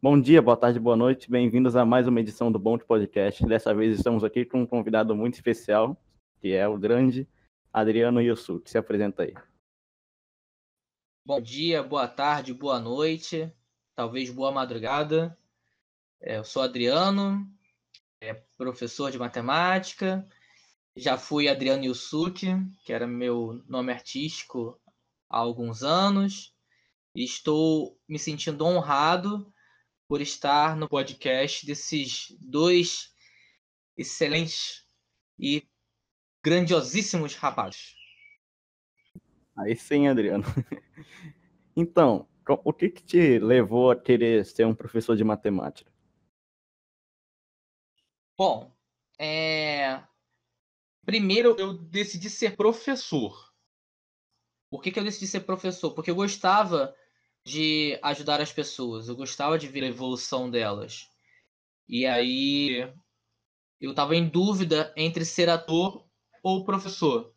Bom dia, boa tarde, boa noite. Bem-vindos a mais uma edição do Bom Podcast. Dessa vez estamos aqui com um convidado muito especial, que é o grande Adriano Yusuke. Se apresenta aí. Bom dia, boa tarde, boa noite, talvez boa madrugada. É, eu sou Adriano, é professor de matemática. Já fui Adriano Yusuke, que era meu nome artístico há alguns anos. Estou me sentindo honrado por estar no podcast desses dois excelentes e grandiosíssimos rapazes. Aí sim, Adriano. Então, o que, que te levou a querer ser um professor de matemática? Bom, é... primeiro eu decidi ser professor. Por que, que eu decidi ser professor? Porque eu gostava de ajudar as pessoas. Eu gostava de ver a evolução delas. E aí eu estava em dúvida entre ser ator ou professor.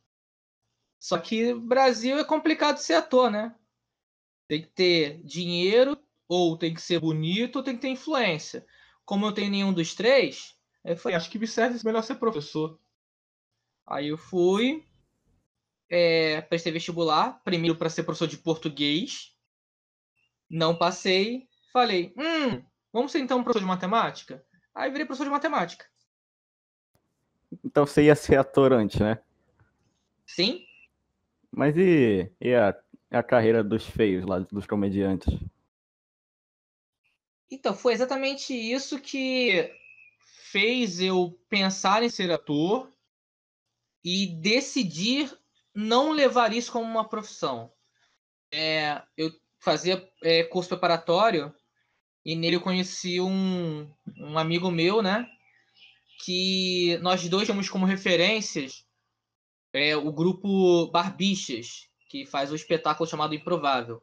Só que Brasil é complicado ser ator, né? Tem que ter dinheiro, ou tem que ser bonito, ou tem que ter influência. Como eu tenho nenhum dos três, eu falei, acho que me serve melhor ser professor. Aí eu fui, é, prestei vestibular, primeiro para ser professor de português, não passei. Falei, hum, vamos ser então professor de matemática? Aí virei professor de matemática. Então você ia ser ator antes, né? Sim. Mas e, e a, a carreira dos feios lá, dos comediantes? Então, foi exatamente isso que fez eu pensar em ser ator e decidir não levar isso como uma profissão. É, eu fazia é, curso preparatório e nele eu conheci um, um amigo meu, né? Que nós dois temos como referências é, o grupo Barbichas, que faz o um espetáculo chamado Improvável.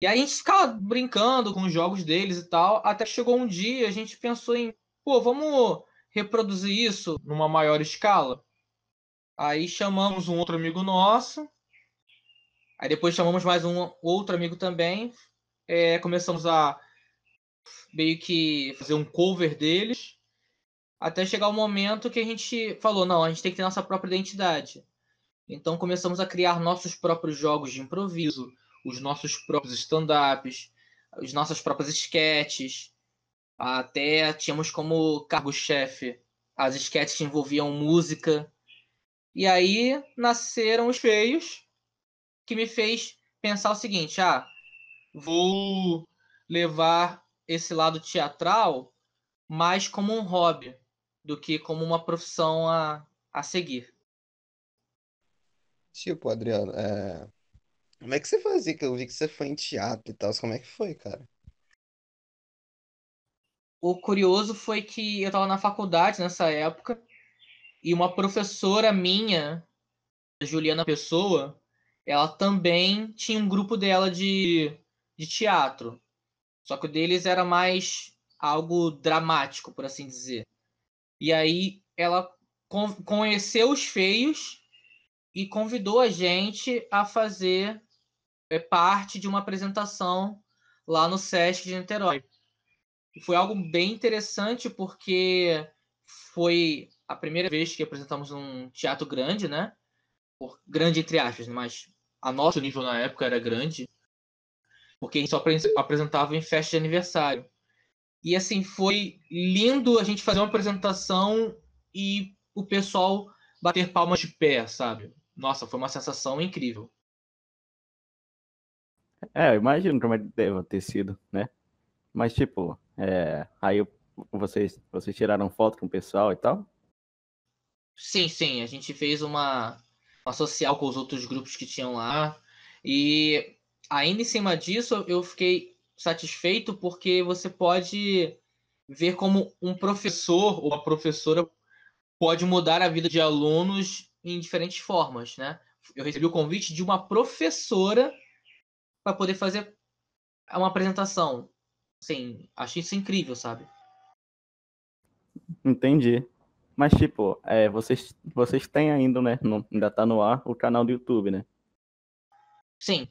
E aí a gente ficava brincando com os jogos deles e tal, até chegou um dia a gente pensou em, pô, vamos reproduzir isso numa maior escala. Aí chamamos um outro amigo nosso, Aí depois chamamos mais um outro amigo também. É, começamos a meio que fazer um cover deles. Até chegar o momento que a gente falou, não, a gente tem que ter nossa própria identidade. Então começamos a criar nossos próprios jogos de improviso, os nossos próprios stand-ups, as nossas próprias sketches. Até tínhamos como cargo-chefe as sketches que envolviam música. E aí nasceram os feios, que me fez pensar o seguinte: ah, vou levar esse lado teatral mais como um hobby do que como uma profissão a, a seguir. Tipo, Adriano, é... como é que você fazia? Que eu vi que você foi em teatro e tal. Como é que foi, cara? O curioso foi que eu estava na faculdade nessa época e uma professora minha, Juliana Pessoa, ela também tinha um grupo dela de, de teatro. Só que o deles era mais algo dramático, por assim dizer. E aí ela conheceu os feios e convidou a gente a fazer é, parte de uma apresentação lá no SESC de Niterói. E foi algo bem interessante porque foi a primeira vez que apresentamos um teatro grande, né? Por, grande entre aspas, mas a nosso nível na época era grande, porque a gente só apresentava em festa de aniversário. E assim, foi lindo a gente fazer uma apresentação e o pessoal bater palmas de pé, sabe? Nossa, foi uma sensação incrível. É, eu imagino como é deve ter sido, né? Mas, tipo, é, aí vocês, vocês tiraram foto com o pessoal e tal? Sim, sim. A gente fez uma social com os outros grupos que tinham lá. E ainda em cima disso, eu fiquei satisfeito porque você pode ver como um professor ou uma professora pode mudar a vida de alunos em diferentes formas, né? Eu recebi o convite de uma professora para poder fazer uma apresentação. Sim, achei isso incrível, sabe? Entendi. Mas, tipo, é, vocês, vocês têm ainda, né? No, ainda tá no ar o canal do YouTube, né? Sim.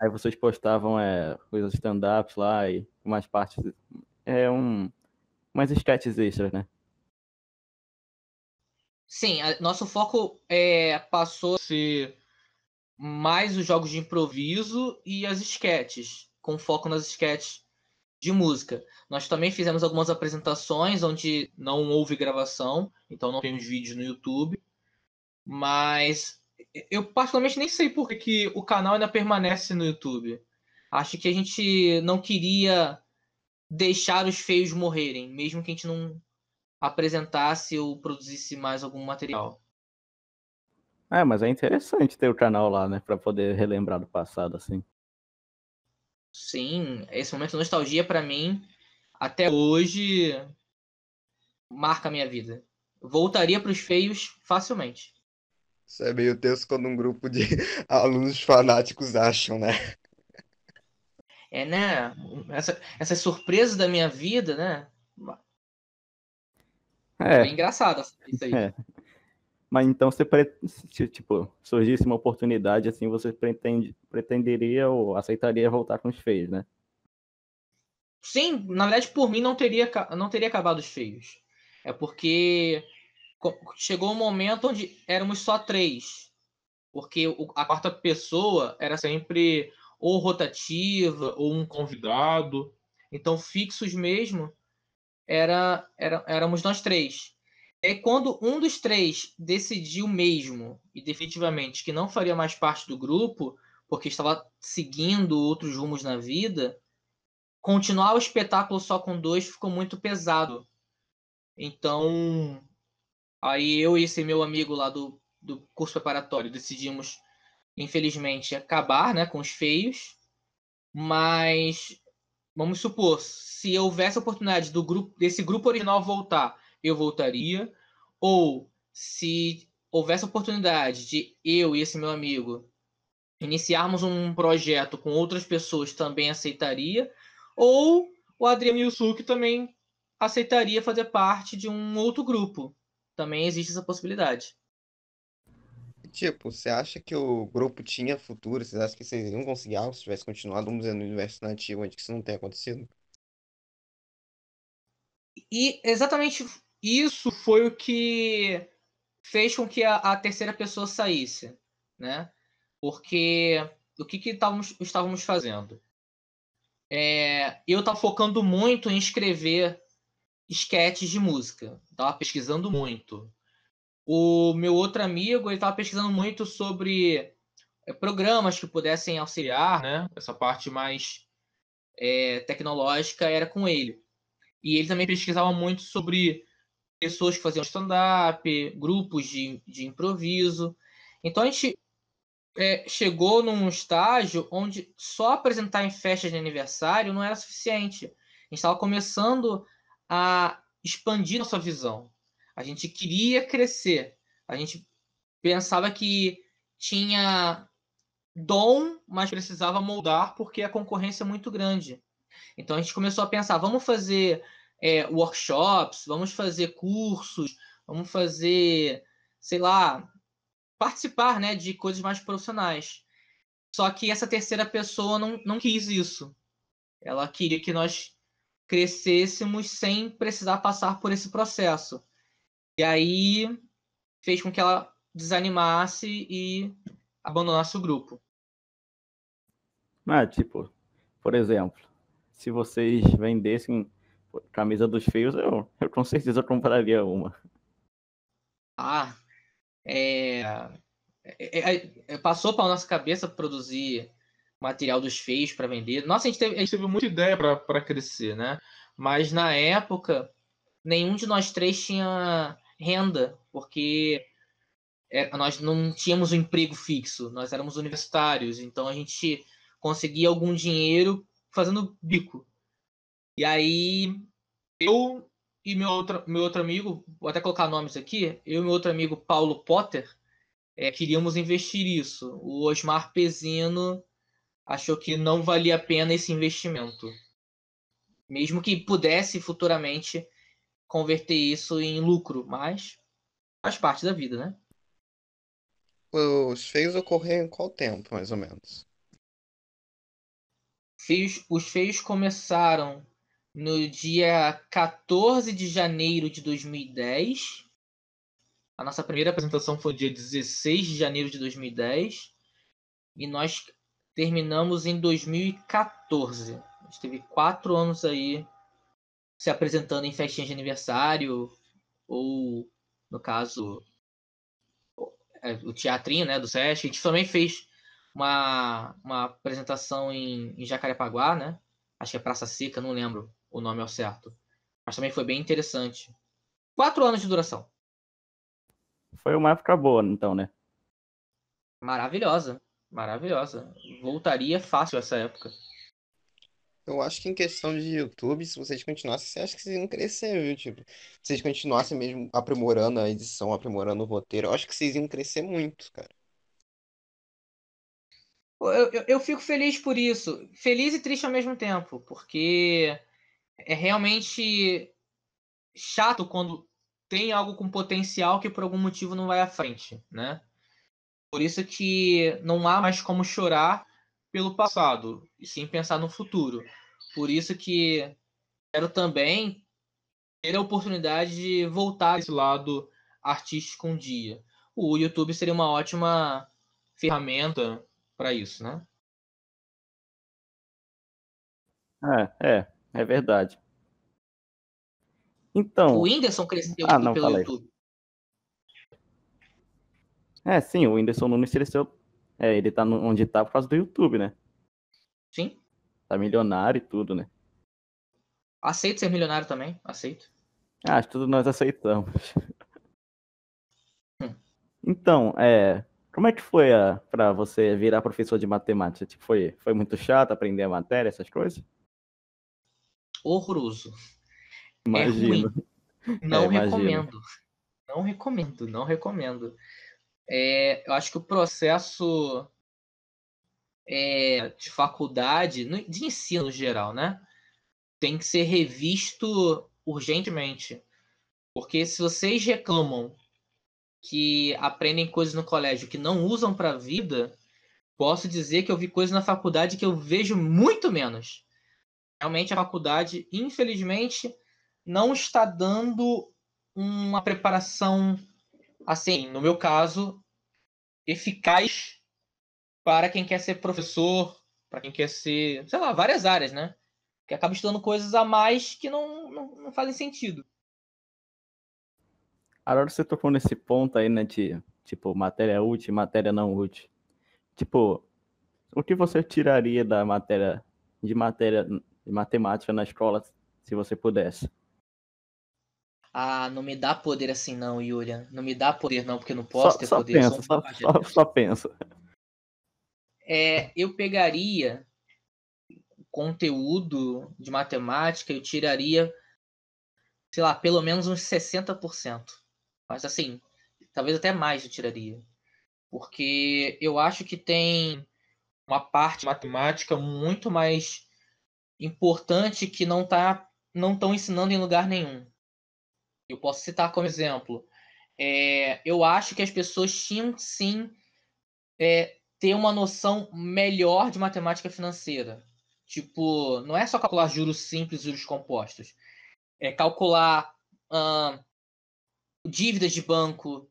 Aí vocês postavam é, coisas stand-ups lá e umas partes. É um. Umas sketches extras, né? Sim, a- nosso foco é, passou a ser mais os jogos de improviso e as sketches, com foco nas sketches de música. Nós também fizemos algumas apresentações onde não houve gravação, então não temos vídeos no YouTube. Mas eu particularmente nem sei por que o canal ainda permanece no YouTube. Acho que a gente não queria deixar os feios morrerem, mesmo que a gente não apresentasse ou produzisse mais algum material. É, mas é interessante ter o canal lá, né? Pra poder relembrar do passado, assim. Sim, esse momento de nostalgia pra mim, até hoje, marca a minha vida. Voltaria pros feios facilmente. Isso é meio tenso quando um grupo de alunos fanáticos acham, né? É, né? Essa, essas surpresas da minha vida, né? É, É engraçado isso aí. É. mas então você, se, tipo, surgisse uma oportunidade assim, você pretende, pretenderia ou aceitaria voltar com os feios, né? Sim, na verdade, por mim não teria, não teria acabado os feios. É porque chegou um momento onde éramos só três. Porque a quarta pessoa era sempre ou rotativa ou um convidado. Então, fixos mesmo, era, era, éramos nós três. Aí, quando um dos três decidiu mesmo e definitivamente que não faria mais parte do grupo, porque estava seguindo outros rumos na vida, continuar o espetáculo só com dois ficou muito pesado. Então, aí eu e esse meu amigo lá do, do curso preparatório decidimos, infelizmente, acabar né, com os feios. Mas vamos supor, se houvesse a oportunidade do grupo, desse grupo original voltar, eu voltaria. Ou se houvesse oportunidade de eu e esse meu amigo iniciarmos um projeto com outras pessoas, também aceitaria. Ou o Adriano Yusuke também aceitaria fazer parte de um outro grupo. Também existe essa possibilidade. Tipo, você acha que o grupo tinha futuro? Vocês acham que vocês iam conseguir algo se tivesse continuado, vamos dizer, no universo nativo, onde que isso não tem acontecido? E exatamente isso foi o que fez com que a, a terceira pessoa saísse, né? Porque o que, que estávamos, estávamos fazendo? É, eu estava focando muito em escrever esquetes de música. Estava pesquisando muito. O meu outro amigo estava pesquisando muito sobre é, programas que pudessem auxiliar, né? Essa parte mais é, tecnológica era com ele. E ele também pesquisava muito sobre pessoas que faziam stand-up, grupos de, de improviso. Então a gente é, chegou num estágio onde só apresentar em festas de aniversário não era suficiente. A gente estava começando a expandir nossa visão. A gente queria crescer. A gente pensava que tinha dom, mas precisava moldar porque a concorrência é muito grande. Então a gente começou a pensar, vamos fazer é, workshops, vamos fazer cursos, vamos fazer, sei lá, participar né, de coisas mais profissionais. Só que essa terceira pessoa não, não quis isso. Ela queria que nós crescêssemos sem precisar passar por esse processo. E aí fez com que ela desanimasse e abandonasse o grupo. Ah, tipo, por exemplo, se vocês vendessem camisa dos feios, eu, eu com certeza compraria uma. Ah, é, é, é, passou para nossa cabeça produzir material dos feios para vender. Nossa, a gente, teve, a gente teve muita ideia para crescer, né? Mas na época, nenhum de nós três tinha renda, porque é, nós não tínhamos um emprego fixo, nós éramos universitários, então a gente conseguia algum dinheiro fazendo bico. E aí, eu e meu outro, meu outro amigo, vou até colocar nomes aqui, eu e meu outro amigo Paulo Potter, é, queríamos investir isso. O Osmar Pezino achou que não valia a pena esse investimento. Mesmo que pudesse futuramente converter isso em lucro, mas faz parte da vida, né? Os feios ocorreram em qual tempo, mais ou menos? Feios, os feios começaram no dia 14 de janeiro de 2010. A nossa primeira apresentação foi no dia 16 de janeiro de 2010. E nós terminamos em 2014. A gente teve quatro anos aí se apresentando em festinhas de aniversário, ou, no caso, é, o teatrinho né, do SESC. A gente também fez uma, uma apresentação em, em Jacarepaguá, né? Acho que é Praça Seca, não lembro o nome ao certo. Mas também foi bem interessante. Quatro anos de duração. Foi uma época boa, então, né? Maravilhosa. Maravilhosa. Voltaria fácil essa época. Eu acho que em questão de YouTube, se vocês continuassem, você acha que vocês iam crescer, viu? Tipo, se vocês continuassem mesmo aprimorando a edição, aprimorando o roteiro, eu acho que vocês iam crescer muito, cara. Eu, eu, eu fico feliz por isso. Feliz e triste ao mesmo tempo, porque é realmente chato quando tem algo com potencial que por algum motivo não vai à frente, né? Por isso que não há mais como chorar pelo passado, e sim pensar no futuro. Por isso que quero também ter a oportunidade de voltar esse lado artístico um dia. O YouTube seria uma ótima ferramenta para isso, né? É, é, é verdade. Então. O Whindersson cresceu ah, não, pelo falei. YouTube. É, sim, o Whindersson Nunes cresceu. É, ele tá onde tá por causa do YouTube, né? Sim. Tá milionário e tudo, né? Aceito ser milionário também, aceito. Ah, acho que tudo nós aceitamos. Hum. Então, é. Como é que foi a, pra você virar professor de matemática? Tipo, foi, foi muito chato aprender a matéria, essas coisas? Horroroso. Imagino. ruim. Não É, recomendo. Não recomendo, não recomendo. É, eu acho que o processo é, de faculdade, de ensino geral, né? Tem que ser revisto urgentemente. Porque se vocês reclamam que aprendem coisas no colégio que não usam para a vida, posso dizer que eu vi coisas na faculdade que eu vejo muito menos. Realmente a faculdade, infelizmente, não está dando uma preparação, assim, no meu caso, eficaz para quem quer ser professor, para quem quer ser, sei lá, várias áreas, né? Que acaba estudando coisas a mais que não, não, não fazem sentido. Agora você tocou nesse ponto aí, né, de, tipo, matéria útil matéria não útil. Tipo, o que você tiraria da matéria, de matéria de matemática na escola, se você pudesse? Ah, não me dá poder assim não, Yulia. Não me dá poder não, porque eu não posso Só, ter só poder. pensa, só, só, só pensa. É, eu pegaria conteúdo de matemática, eu tiraria, sei lá, pelo menos uns 60%. Mas assim, talvez até mais eu tiraria. Porque eu acho que tem uma parte matemática muito mais importante que não tá não estão ensinando em lugar nenhum. Eu posso citar como exemplo. é, eu acho que as pessoas tinham sim é, ter uma noção melhor de matemática financeira. Tipo, não é só calcular juros simples e juros compostos. É calcular dívidas de banco,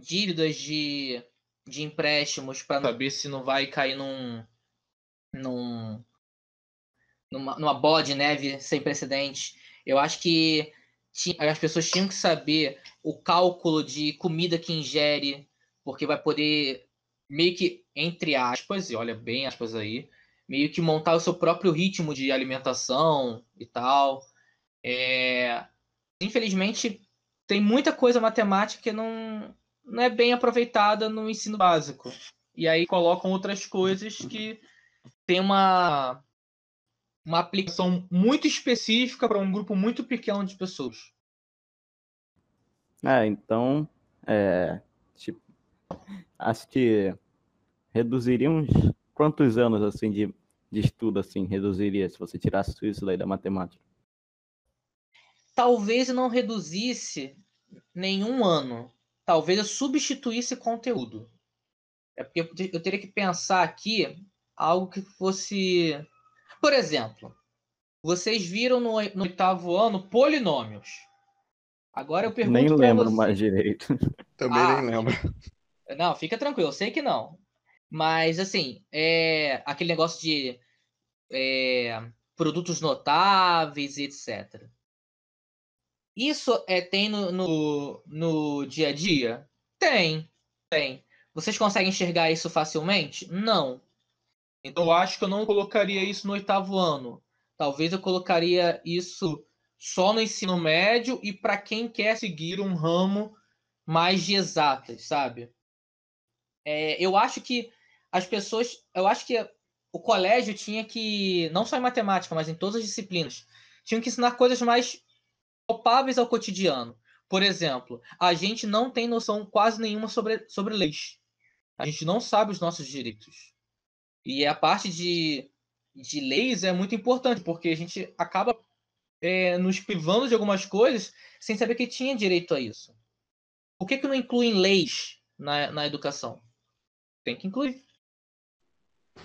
dívidas de, de empréstimos, para saber se não vai cair num, num, numa, numa bola de neve sem precedentes. Eu acho que as pessoas tinham que saber o cálculo de comida que ingere, porque vai poder meio que, entre aspas, e olha bem aspas aí, meio que montar o seu próprio ritmo de alimentação e tal. É, Infelizmente, tem muita coisa matemática que não, não é bem aproveitada no ensino básico. E aí colocam outras coisas que tem uma, uma aplicação muito específica para um grupo muito pequeno de pessoas. É, então, é, tipo, acho que reduziria uns quantos anos, assim, de, de estudo, assim, reduziria se você tirasse isso daí da matemática? Talvez não reduzisse nenhum ano. Talvez eu substituísse conteúdo. É porque eu teria que pensar aqui algo que fosse Por exemplo, vocês viram no, no oitavo ano polinômios. Agora eu pergunto. Nem lembro mais direito. Também Ah. nem lembro. Não, fica tranquilo, eu sei que não. Mas, assim, é aquele negócio de é, produtos notáveis e etc. Isso é, tem no, no, no dia a dia? Tem, tem. Vocês conseguem enxergar isso facilmente? Não. Então, eu acho que eu não colocaria isso no oitavo ano. Talvez eu colocaria isso só no ensino médio e para quem quer seguir um ramo mais de exatas, sabe? É, eu acho que as pessoas. Eu acho que o colégio tinha que, não só em matemática, mas em todas as disciplinas, tinham que ensinar coisas mais palpáveis ao cotidiano. Por exemplo, a gente não tem noção quase nenhuma sobre, sobre leis. A gente não sabe os nossos direitos. E a parte de, de leis é muito importante, porque a gente acaba é, nos privando de algumas coisas sem saber que tinha direito a isso. Por que, que não incluem leis na, na educação? Tem que incluir.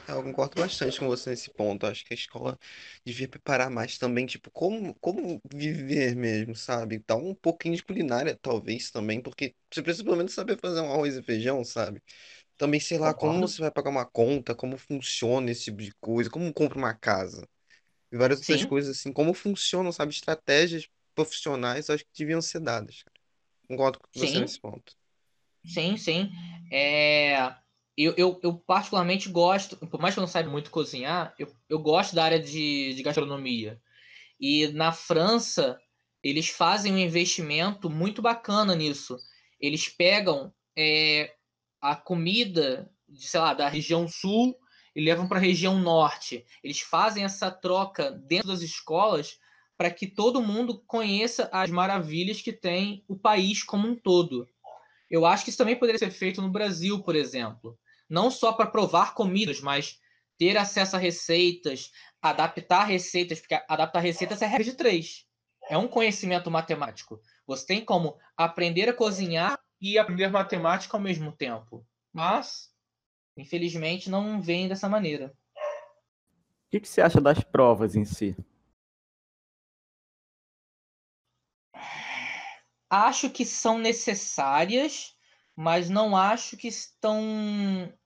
Eu concordo bastante com você nesse ponto. Acho que a escola devia preparar mais também, tipo, como, como viver mesmo, sabe? Dar um pouquinho de culinária, talvez, também, porque você precisa pelo menos saber fazer um arroz e feijão, sabe? Também, sei lá, como Concordo. você vai pagar uma conta, como funciona esse tipo de coisa, como compra uma casa. E várias outras Sim. coisas, assim, como funcionam, sabe? Estratégias profissionais, acho que deviam ser dadas. Concordo com você Sim. nesse ponto. Sim, sim. É, eu, eu, eu particularmente gosto, por mais que eu não saiba muito cozinhar, eu, eu gosto da área de, de gastronomia. E na França, eles fazem um investimento muito bacana nisso. Eles pegam é, a comida, de, sei lá, da região sul e levam para a região norte. Eles fazem essa troca dentro das escolas para que todo mundo conheça as maravilhas que tem o país como um todo. Eu acho que isso também poderia ser feito no Brasil, por exemplo. Não só para provar comidas, mas ter acesso a receitas, adaptar receitas, porque adaptar receitas é regra de três. É um conhecimento matemático. Você tem como aprender a cozinhar e aprender matemática ao mesmo tempo. Mas, infelizmente, não vem dessa maneira. O que, que você acha das provas em si? Acho que são necessárias, mas não acho que estão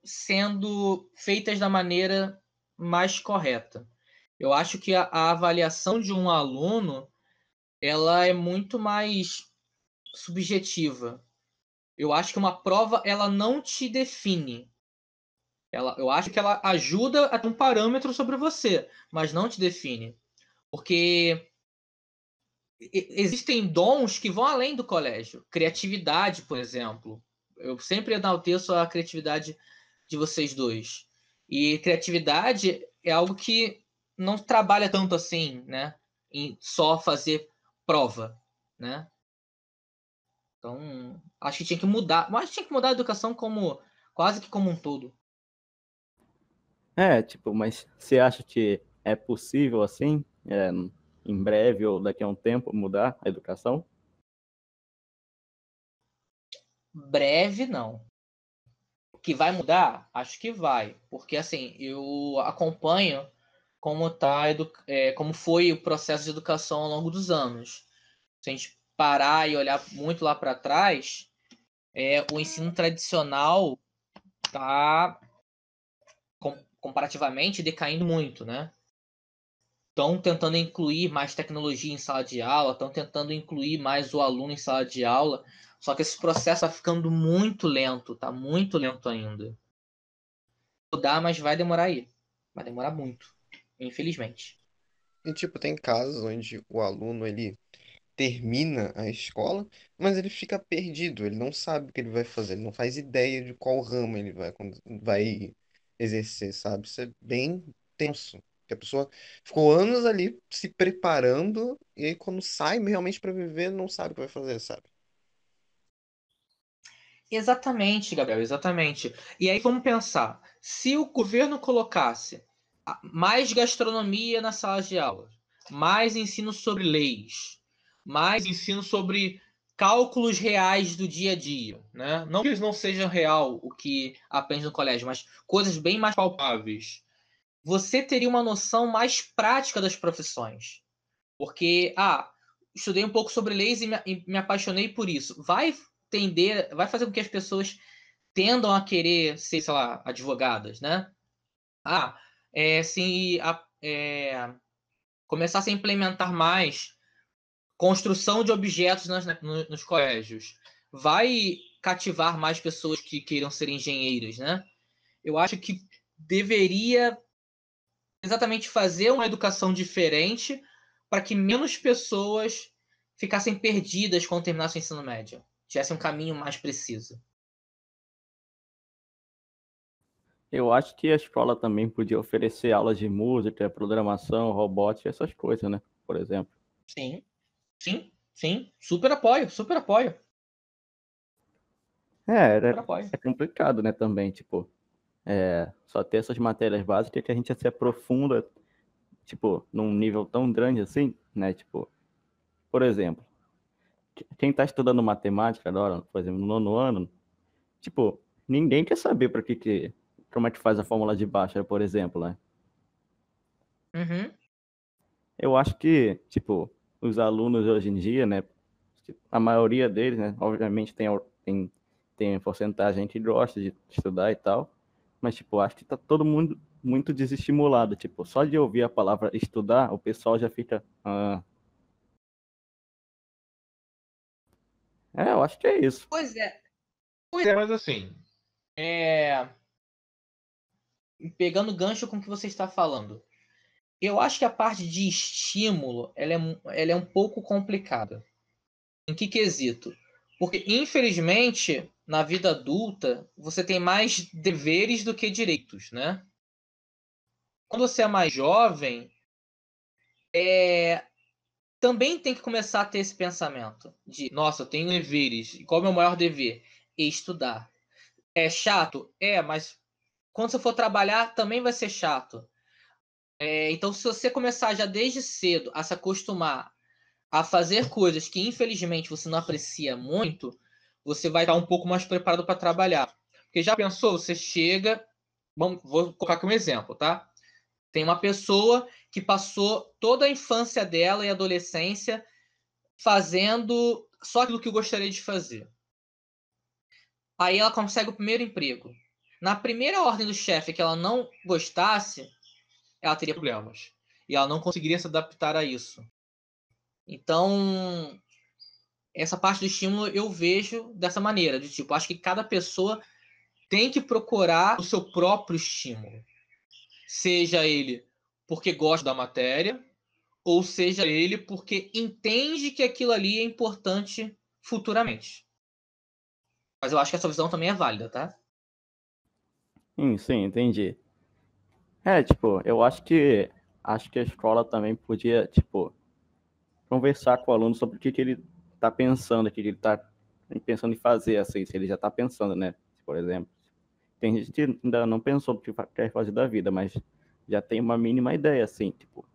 sendo feitas da maneira mais correta. Eu acho que a, a avaliação de um aluno ela é muito mais subjetiva. Eu acho que uma prova ela não te define. Ela, eu acho que ela ajuda a ter um parâmetro sobre você, mas não te define. Porque existem dons que vão além do colégio. Criatividade, por exemplo. Eu sempre enalteço a criatividade de vocês dois. E criatividade é algo que não trabalha tanto assim, né? Em só fazer prova, né? Então, acho que tinha que mudar. Mas tinha que mudar a educação como quase que como um todo. É, tipo, mas você acha que é possível assim, é, em breve ou daqui a um tempo, mudar a educação? Breve, não. Que vai mudar? Acho que vai. Porque, assim, eu acompanho como, tá, edu- é, como foi o processo de educação ao longo dos anos. Se a gente parar e olhar muito lá para trás, é, o ensino tradicional está comparativamente decaindo muito, né? Estão tentando incluir mais tecnologia em sala de aula, estão tentando incluir mais o aluno em sala de aula, só que esse processo está ficando muito lento, tá muito lento ainda. Mudar, mas vai demorar aí. Vai demorar muito, infelizmente. E, tipo, tem casos onde o aluno, ele termina a escola, mas ele fica perdido, ele não sabe o que ele vai fazer, ele não faz ideia de qual ramo ele vai, vai exercer, sabe? Isso é bem tenso, porque a pessoa ficou anos ali se preparando e aí quando sai realmente para viver, não sabe o que vai fazer, sabe? Exatamente, Gabriel, exatamente. E aí vamos pensar, se o governo colocasse a- mais gastronomia nas salas de aula, mais ensino sobre leis, mais ensino sobre cálculos reais do dia a dia, né? Não que não seja real o que aprende no colégio, mas coisas bem mais palpáveis. você teria uma noção mais prática das profissões. Porque, ah, estudei um pouco sobre leis e me, e me apaixonei por isso. Vai tender, vai fazer com que as pessoas tendam a querer ser, sei lá, advogadas, né? Ah, é, se a, é, começasse a implementar mais construção de objetos nas, nos, nos colégios, vai cativar mais pessoas que queiram ser engenheiros, né? Eu acho que deveria exatamente fazer uma educação diferente para que menos pessoas ficassem perdidas quando terminassem o ensino médio, tivessem um caminho mais preciso. Eu acho que a escola também podia oferecer aulas de música, programação, robótica, essas coisas, né? Por exemplo. Sim, sim, sim. Super apoio, super apoio. É, é, é complicado, né, também, tipo, é, só ter essas matérias básicas que a gente se aprofunda, tipo, num nível tão grande assim, né, tipo, por exemplo, quem está estudando matemática agora, por exemplo, no nono ano, tipo, ninguém quer saber para que que, como é que faz a fórmula de Bhaskara, por exemplo, né? Uhum. Eu acho que, tipo, os alunos hoje em dia, né, a maioria deles, né, obviamente tem, tem tem porcentagem que gosta de estudar e tal, mas, tipo, acho que tá todo mundo muito desestimulado. Tipo, só de ouvir a palavra estudar, o pessoal já fica. Ah. É, eu acho que é isso. Pois é. Pois é, mas assim. É... Pegando gancho com o que você está falando. Eu acho que a parte de estímulo ela é, ela é um pouco complicada. Em que quesito? Porque, infelizmente, na vida adulta, você tem mais deveres do que direitos, né? Quando você é mais jovem, é... também tem que começar a ter esse pensamento de, nossa, eu tenho deveres. Qual é o meu maior dever? Estudar. É chato? É, mas quando você for trabalhar, também vai ser chato. É, então, se você começar já desde cedo a se acostumar a fazer coisas que, infelizmente, você não aprecia muito, você vai estar um pouco mais preparado para trabalhar. Porque já pensou, você chega, vou colocar aqui um exemplo, tá? Tem uma pessoa que passou toda a infância dela e adolescência fazendo só aquilo que gostaria de fazer. Aí ela consegue o primeiro emprego. Na primeira ordem do chefe que ela não gostasse, ela teria problemas. E ela não conseguiria se adaptar a isso. Então, essa parte do estímulo eu vejo dessa maneira, de tipo, acho que cada pessoa tem que procurar o seu próprio estímulo. Seja ele porque gosta da matéria, ou seja ele porque entende que aquilo ali é importante futuramente. Mas eu acho que essa visão também é válida, tá? Sim, sim, entendi. É, tipo, eu acho que acho que a escola também podia, tipo, conversar com o aluno sobre o que, que ele está pensando aqui, que ele está pensando em fazer, assim, se ele já está pensando, né? Por exemplo. Tem gente que ainda não pensou o que quer fazer da vida, mas já tem uma mínima ideia, assim, tipo,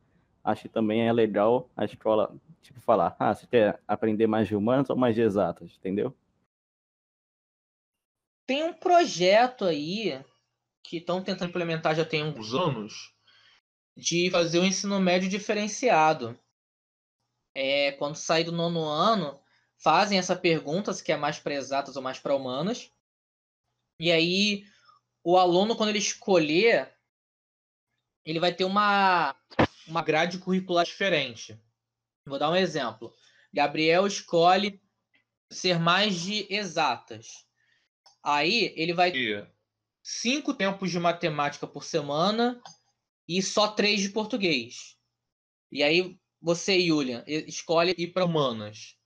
acho que também é legal a escola, tipo, falar, ah, você quer aprender mais de humanos ou mais de exatas, entendeu? Tem um projeto aí que estão tentando implementar já tem alguns anos de fazer o um ensino médio diferenciado é, quando sair do nono ano, fazem essa pergunta se quer mais para exatas ou mais para humanas. E aí, o aluno, quando ele escolher, ele vai ter uma, uma grade curricular diferente. Vou dar um exemplo. Gabriel escolhe ser mais de exatas. Aí ele vai cinco tempos de matemática por semana e só três de português. E aí você, Julian, escolhe ir para humanas.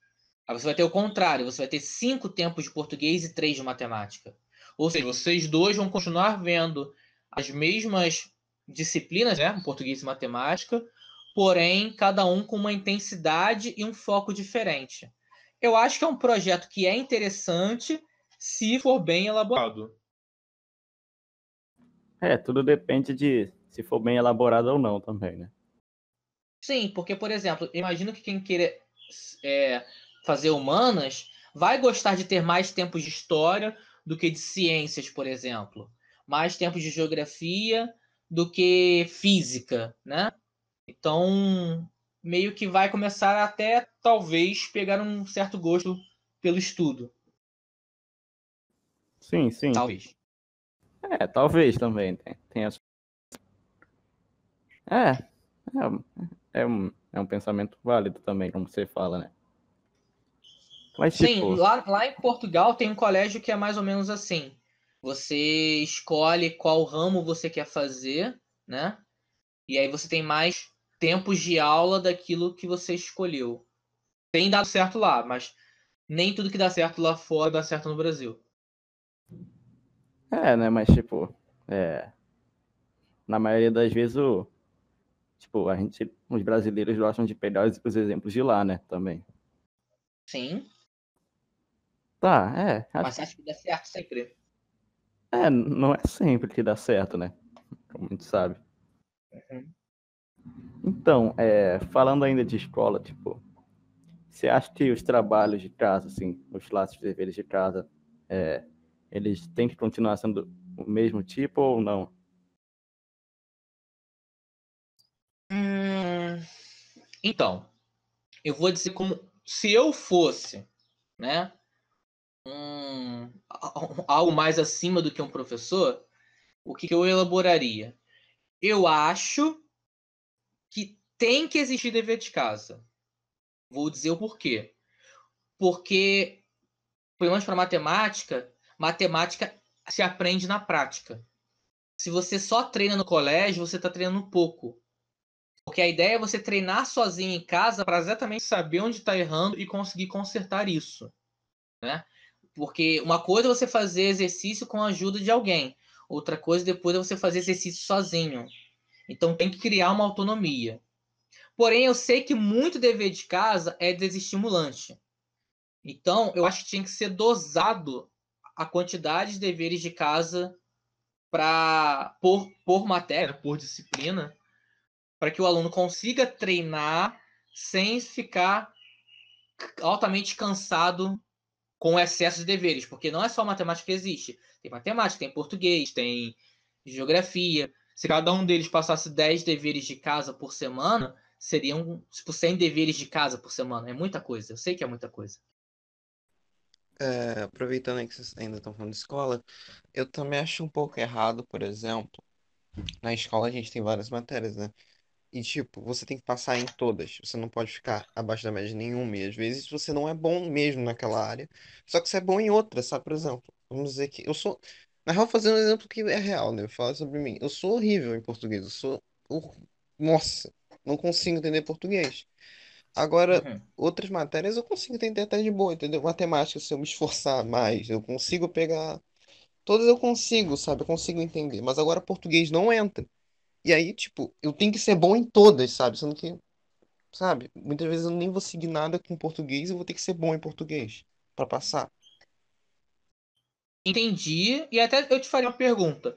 Aí você vai ter o contrário, você vai ter cinco tempos de português e três de matemática. Ou seja, vocês dois vão continuar vendo as mesmas disciplinas, né? Português e matemática, porém, cada um com uma intensidade e um foco diferente. Eu acho que é um projeto que é interessante se for bem elaborado. É, tudo depende de se for bem elaborado ou não também, né? Sim, porque, por exemplo, imagino que quem queira é, fazer humanas vai gostar de ter mais tempos de história do que de ciências, por exemplo. Mais tempos de geografia do que física, né? Então, meio que vai começar até talvez pegar um certo gosto pelo estudo. Sim, sim. Talvez. É, talvez também. As... É, é, é, um, é um pensamento válido também, como você fala, né? Mas, Sim, tipo... lá, lá em Portugal tem um colégio que é mais ou menos assim. Você escolhe qual ramo você quer fazer, né? E aí você tem mais tempos de aula daquilo que você escolheu. Tem dado certo lá, mas nem tudo que dá certo lá fora dá certo no Brasil. É, né? Mas, tipo, é... na maioria das vezes, o... tipo, a gente, os brasileiros gostam de pegar os, os exemplos de lá, né? Também. Sim. Tá, é. Acho... Mas você acha que dá certo sempre? É, não é sempre que dá certo, né? Como a gente sabe. Uhum. Então, é, falando ainda de escola, tipo, você acha que os trabalhos de casa, assim, os laços de deveres de casa, é, eles têm que continuar sendo o mesmo tipo ou não? Hum, então, eu vou dizer como se eu fosse, né, um, algo mais acima do que um professor, o que, que eu elaboraria? Eu acho que tem que existir dever de casa. Vou dizer o porquê. Porque, pelo menos para matemática, matemática se aprende na prática. Se você só treina no colégio, você está treinando pouco. Porque a ideia é você treinar sozinho em casa para exatamente saber onde está errando e conseguir consertar isso. Né? Porque uma coisa é você fazer exercício com a ajuda de alguém, outra coisa depois é você fazer exercício sozinho. Então tem que criar uma autonomia. Porém, eu sei que muito dever de casa é desestimulante. Então, eu acho que tinha que ser dosado a quantidade de deveres de casa para por, por matéria, por disciplina, para que o aluno consiga treinar sem ficar altamente cansado com excesso de deveres, porque não é só matemática que existe. Tem matemática, tem português, tem geografia. Se cada um deles passasse 10 deveres de casa por semana, seriam tipo 100 deveres de casa por semana. É muita coisa, eu sei que é muita coisa. É, aproveitando aí que vocês ainda estão falando de escola, eu também acho um pouco errado, por exemplo, na escola a gente tem várias matérias, né? E, tipo, você tem que passar em todas. Você não pode ficar abaixo da média nenhuma. E às vezes você não é bom mesmo naquela área. Só que você é bom em outra, sabe? Por exemplo, vamos dizer que eu sou. Na real, fazer um exemplo que é real, né? Falar sobre mim. Eu sou horrível em português. Eu sou. Nossa, não consigo entender português. Agora, uhum. outras matérias eu consigo entender até de boa, entendeu? Matemática, se eu me esforçar mais, eu consigo pegar. Todas eu consigo, sabe? Eu consigo entender. Mas agora português não entra. E aí, tipo, eu tenho que ser bom em todas, sabe? Sendo que, sabe, muitas vezes eu nem vou seguir nada com português, eu vou ter que ser bom em português para passar. Entendi. E até eu te faria uma pergunta.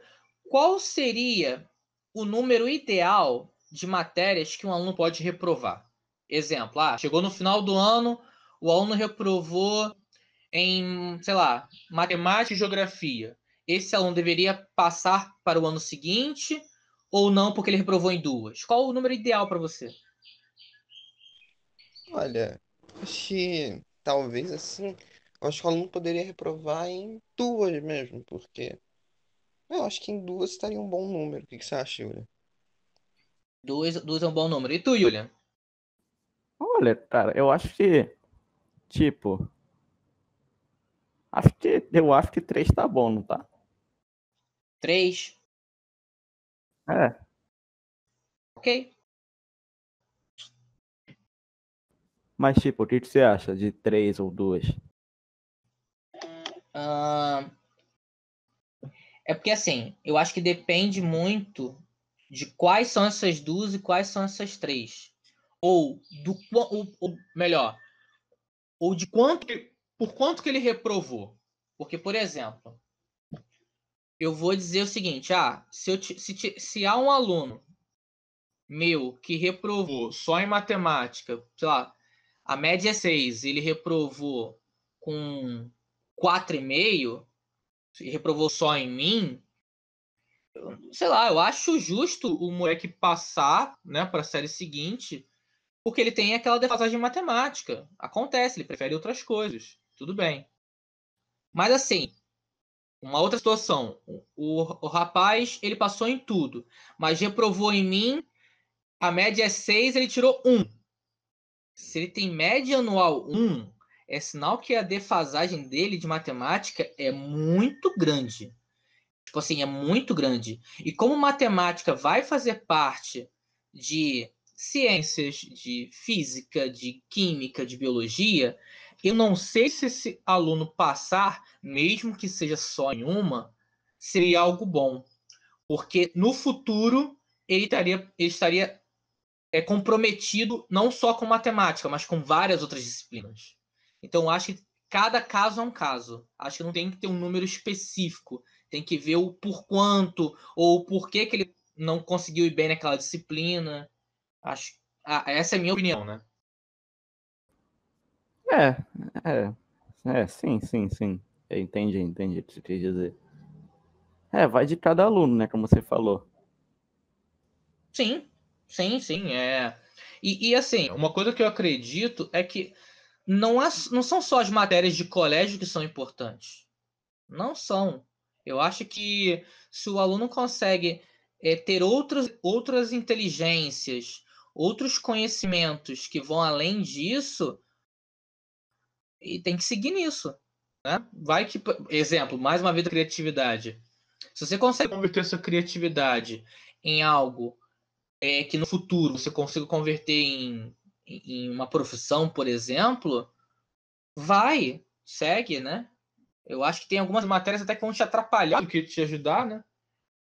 Qual seria o número ideal de matérias que um aluno pode reprovar? Exemplo, ah, chegou no final do ano, o aluno reprovou em, sei lá, matemática e geografia. Esse aluno deveria passar para o ano seguinte ou não porque ele reprovou em duas? Qual o número ideal para você? Olha, acho que talvez assim, acho que o aluno poderia reprovar em duas mesmo, porque eu acho que em duas estaria um bom número. O que, que você acha, Julia? Duas, duas é um bom número. E tu, Julia? Olha, cara, eu acho que, tipo, acho que, eu acho que três tá bom, não tá? Três? É. Ok. Mas, tipo, o que você acha de três ou duas? Uh... É porque, assim, eu acho que depende muito de quais são essas duas e quais são essas três. Ou, do ou, ou melhor, ou de quanto, por quanto que ele reprovou. Porque, por exemplo, eu vou dizer o seguinte: ah, se, eu, se, se há um aluno meu que reprovou só em matemática, sei lá, a média é 6, ele reprovou com 4,5, e reprovou só em mim, sei lá, eu acho justo o moleque passar, né, para a série seguinte, porque ele tem aquela defasagem matemática. Acontece, ele prefere outras coisas. Tudo bem. Mas assim, uma outra situação. O, o rapaz, ele passou em tudo, mas reprovou em mim. A média é 6, ele tirou 1. Se ele tem média anual 1, é sinal que a defasagem dele de matemática é muito grande. Tipo assim, é muito grande. E como matemática vai fazer parte de ciências, de física, de química, de biologia, eu não sei se esse aluno passar, mesmo que seja só em uma, seria algo bom. Porque no futuro ele estaria, ele estaria é, comprometido não só com matemática, mas com várias outras disciplinas. Então, acho que cada caso é um caso. Acho que não tem que ter um número específico tem que ver o por quanto ou o porquê que ele não conseguiu ir bem naquela disciplina. Acho, ah, essa é a minha opinião, né? É, é, é, sim, sim, sim. Eu entendi, entendi o que você quer dizer. É, vai de cada aluno, né, como você falou. Sim, sim, sim, é. E, e assim, uma coisa que eu acredito é que não, é, não são só as matérias de colégio que são importantes. Não são. Eu acho que se o aluno consegue é, ter outras, outras inteligências, outros conhecimentos que vão além disso, e tem que seguir nisso. Né? Vai que, exemplo, mais uma vez a criatividade. Se você consegue converter sua criatividade em algo é, que no futuro você consiga converter em, em uma profissão, por exemplo, vai, segue, né? Eu acho que tem algumas matérias até que vão te atrapalhar do que te ajudar, né?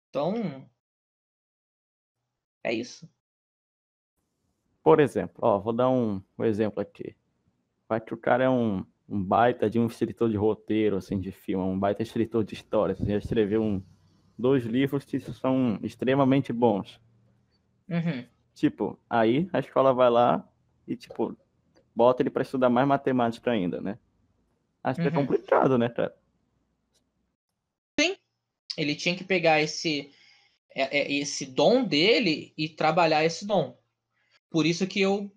Então. É isso. Por exemplo, ó, vou dar um, um exemplo aqui. Vai que o cara é um, um baita de um escritor de roteiro, assim, de filme, um baita escritor de histórias. Assim, já escreveu um, dois livros que são extremamente bons. Uhum. Tipo, aí a escola vai lá e, tipo, bota ele para estudar mais matemática ainda, né? Acho que é uhum. complicado, né, cara? Sim. Ele tinha que pegar esse, é, é, esse dom dele e trabalhar esse dom. Por isso que eu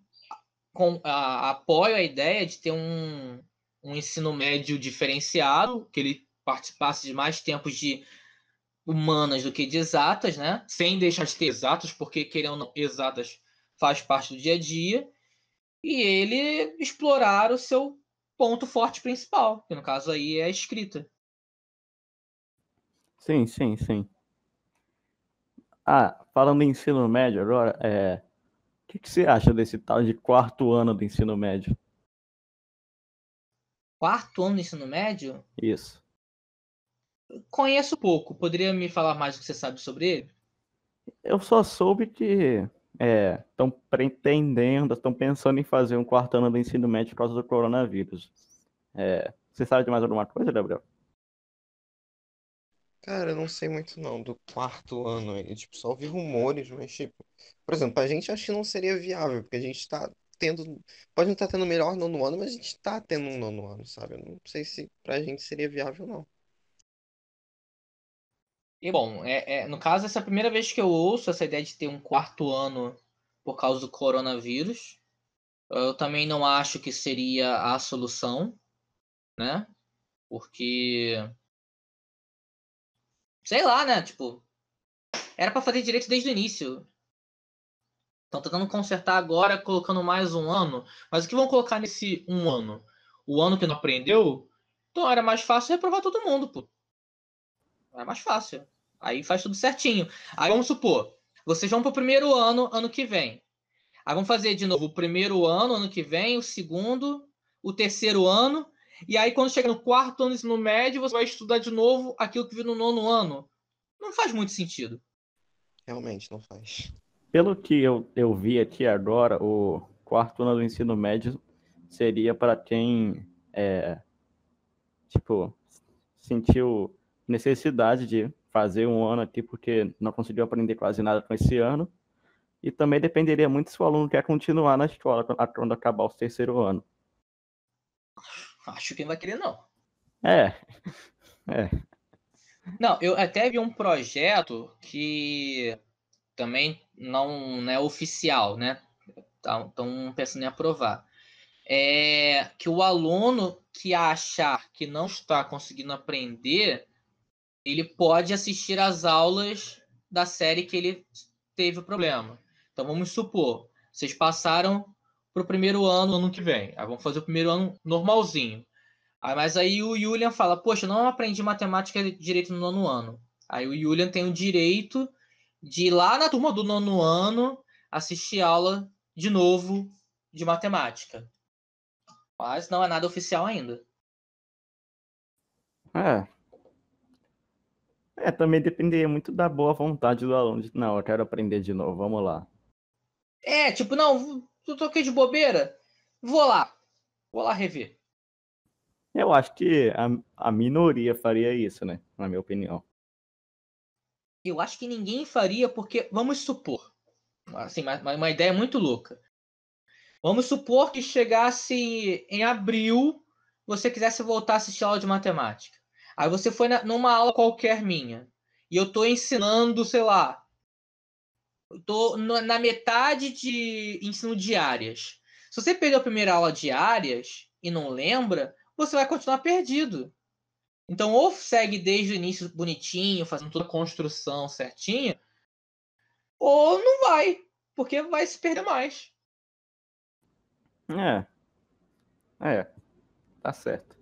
com, a, apoio a ideia de ter um, um ensino médio diferenciado, que ele participasse de mais tempos de humanas do que de exatas, né? Sem deixar de ter exatas, porque querendo não, exatas faz parte do dia a dia. E ele explorar o seu ponto forte principal, que no caso aí é a escrita. Sim, sim, sim. Ah, falando em ensino médio agora, é... o que, que você acha desse tal de quarto ano do ensino médio? Quarto ano do ensino médio? Isso. Conheço pouco. Poderia me falar mais do que você sabe sobre ele? Eu só soube que estão é, pretendendo, estão pensando em fazer um quarto ano do ensino médio por causa do coronavírus. É, você sabe de mais alguma coisa, Gabriel? Cara, eu não sei muito não do quarto ano aí. Tipo, só ouvi rumores, mas tipo, por exemplo, a gente acho que não seria viável, porque a gente tá tendo. Pode não estar tá tendo melhor nono ano, mas a gente tá tendo um nono ano, sabe? Eu não sei se pra gente seria viável, não. E bom, é, é, no caso, essa é a primeira vez que eu ouço essa ideia de ter um quarto ano por causa do coronavírus. Eu também não acho que seria a solução, né? Porque. Sei lá, né? Tipo. Era para fazer direito desde o início. Estão tentando consertar agora, colocando mais um ano. Mas o que vão colocar nesse um ano? O ano que não aprendeu? Então era mais fácil reprovar todo mundo, pô. Era mais fácil. Aí faz tudo certinho. Aí vamos supor, vocês vão para o primeiro ano, ano que vem. Aí vamos fazer de novo o primeiro ano, ano que vem, o segundo, o terceiro ano. E aí, quando chega no quarto ano no médio, você vai estudar de novo aquilo que viu no nono ano. Não faz muito sentido. Realmente, não faz. Pelo que eu, eu vi aqui agora, o quarto ano do ensino médio seria para quem, é, tipo, sentiu necessidade de fazer um ano aqui porque não conseguiu aprender quase nada com esse ano. E também dependeria muito se o aluno quer continuar na escola quando acabar o terceiro ano. Acho que não vai querer, não. É. É. Não, eu até vi um projeto que também não, não é oficial, né? Estão pensando em aprovar. É que o aluno que achar que não está conseguindo aprender, ele pode assistir às aulas da série que ele teve o problema. Então vamos supor, vocês passaram para o primeiro ano ano que vem. Aí vamos fazer o primeiro ano normalzinho. Aí, mas aí o Julian fala, poxa, não aprendi matemática direito no nono ano. Aí o Julian tem o direito de ir lá na turma do nono ano assistir aula de novo de matemática. Mas não é nada oficial ainda. É. É, também dependeria muito da boa vontade do aluno. Não, eu quero aprender de novo, vamos lá. É, tipo, não, eu tô aqui de bobeira. Vou lá. Vou lá rever. Eu acho que a, a minoria faria isso, né? Na minha opinião. Eu acho que ninguém faria, porque, vamos supor, assim, uma, uma ideia muito louca. Vamos supor que chegasse em abril, você quisesse voltar a assistir aula de matemática. Aí você foi na, numa aula qualquer minha. E eu tô ensinando, sei lá. No, na metade de ensino de áreas. Se você perdeu a primeira aula de áreas e não lembra, você vai continuar perdido. Então, ou segue desde o início bonitinho, fazendo toda a construção certinha, ou não vai, porque vai se perder mais. É. É. Tá certo.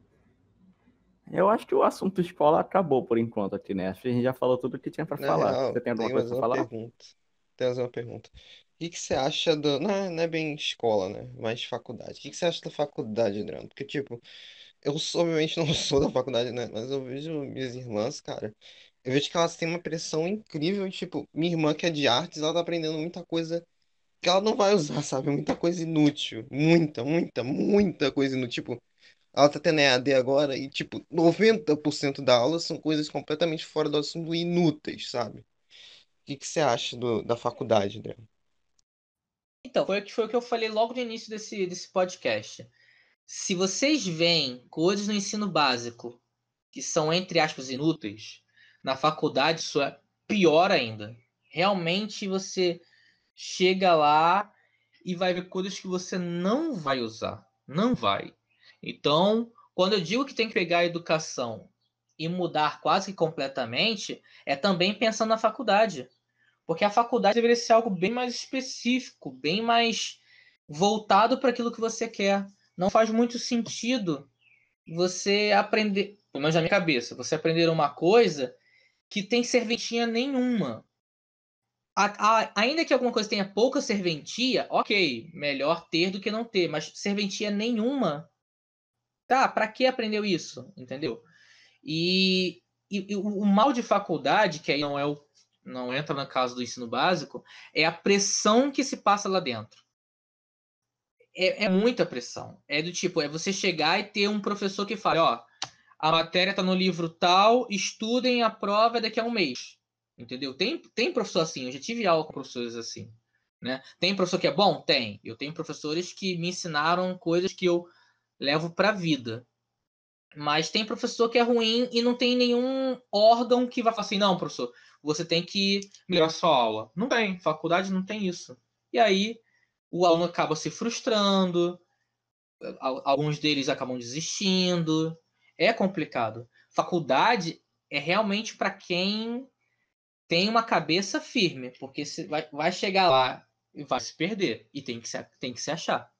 Eu acho que o assunto escola acabou por enquanto aqui, né? Acho que a gente já falou tudo o que tinha para falar. Real, você tem alguma tem coisa para falar? pergunta. Tem mais uma pergunta. O que você acha do. Não é, não é bem escola, né? Mas faculdade. O que você acha da faculdade, Adriano? Porque, tipo, eu sou- obviamente não sou da faculdade, né? Mas eu vejo minhas irmãs, cara. Eu vejo que elas têm uma pressão incrível. Tipo, minha irmã que é de artes, ela tá aprendendo muita coisa que ela não vai usar, sabe? Muita coisa inútil. Muita, muita, muita coisa inútil. Tipo, ela tá tendo EAD agora e, tipo, 90% da aula são coisas completamente fora do assunto e inúteis, sabe? O que você acha do, da faculdade, Adriano? Então, foi, o que- foi o que eu falei logo no início desse, desse podcast. Se vocês veem coisas no ensino básico que são, entre aspas, inúteis, na faculdade isso é pior ainda. Realmente você chega lá e vai ver coisas que você não vai usar. Não vai. Então, quando eu digo que tem que pegar a educação e mudar quase que completamente, é também pensando na faculdade. Porque a faculdade deveria ser algo bem mais específico, bem mais voltado para aquilo que você quer. Não faz muito sentido você aprender, pelo menos na minha cabeça, você aprender uma coisa que tem serventia nenhuma. A- a- ainda que alguma coisa tenha pouca serventia, ok, melhor ter do que não ter, mas serventia nenhuma. Tá, para que aprendeu isso? Entendeu? E, e- e o mal de faculdade, que aí não é o, não entra no caso do ensino básico, é a pressão que se passa lá dentro. É, é muita pressão. É do tipo, é você chegar e ter um professor que fala, ó, a matéria tá no livro tal, estudem a prova daqui a um mês. Entendeu? Tem, tem professor assim, eu já tive aula com professores assim. Né? Tem professor que é bom? Tem. Eu tenho professores que me ensinaram coisas que eu levo para a vida. Mas tem professor que é ruim e não tem nenhum órgão que vai falar assim, não, professor, você tem que melhorar sua aula. Não tem, faculdade não tem isso. E aí o aluno acaba se frustrando, al- alguns deles acabam desistindo. É complicado. Faculdade é realmente para quem tem uma cabeça firme, porque vai, vai chegar lá e vai se perder. E tem que se, tem que se achar.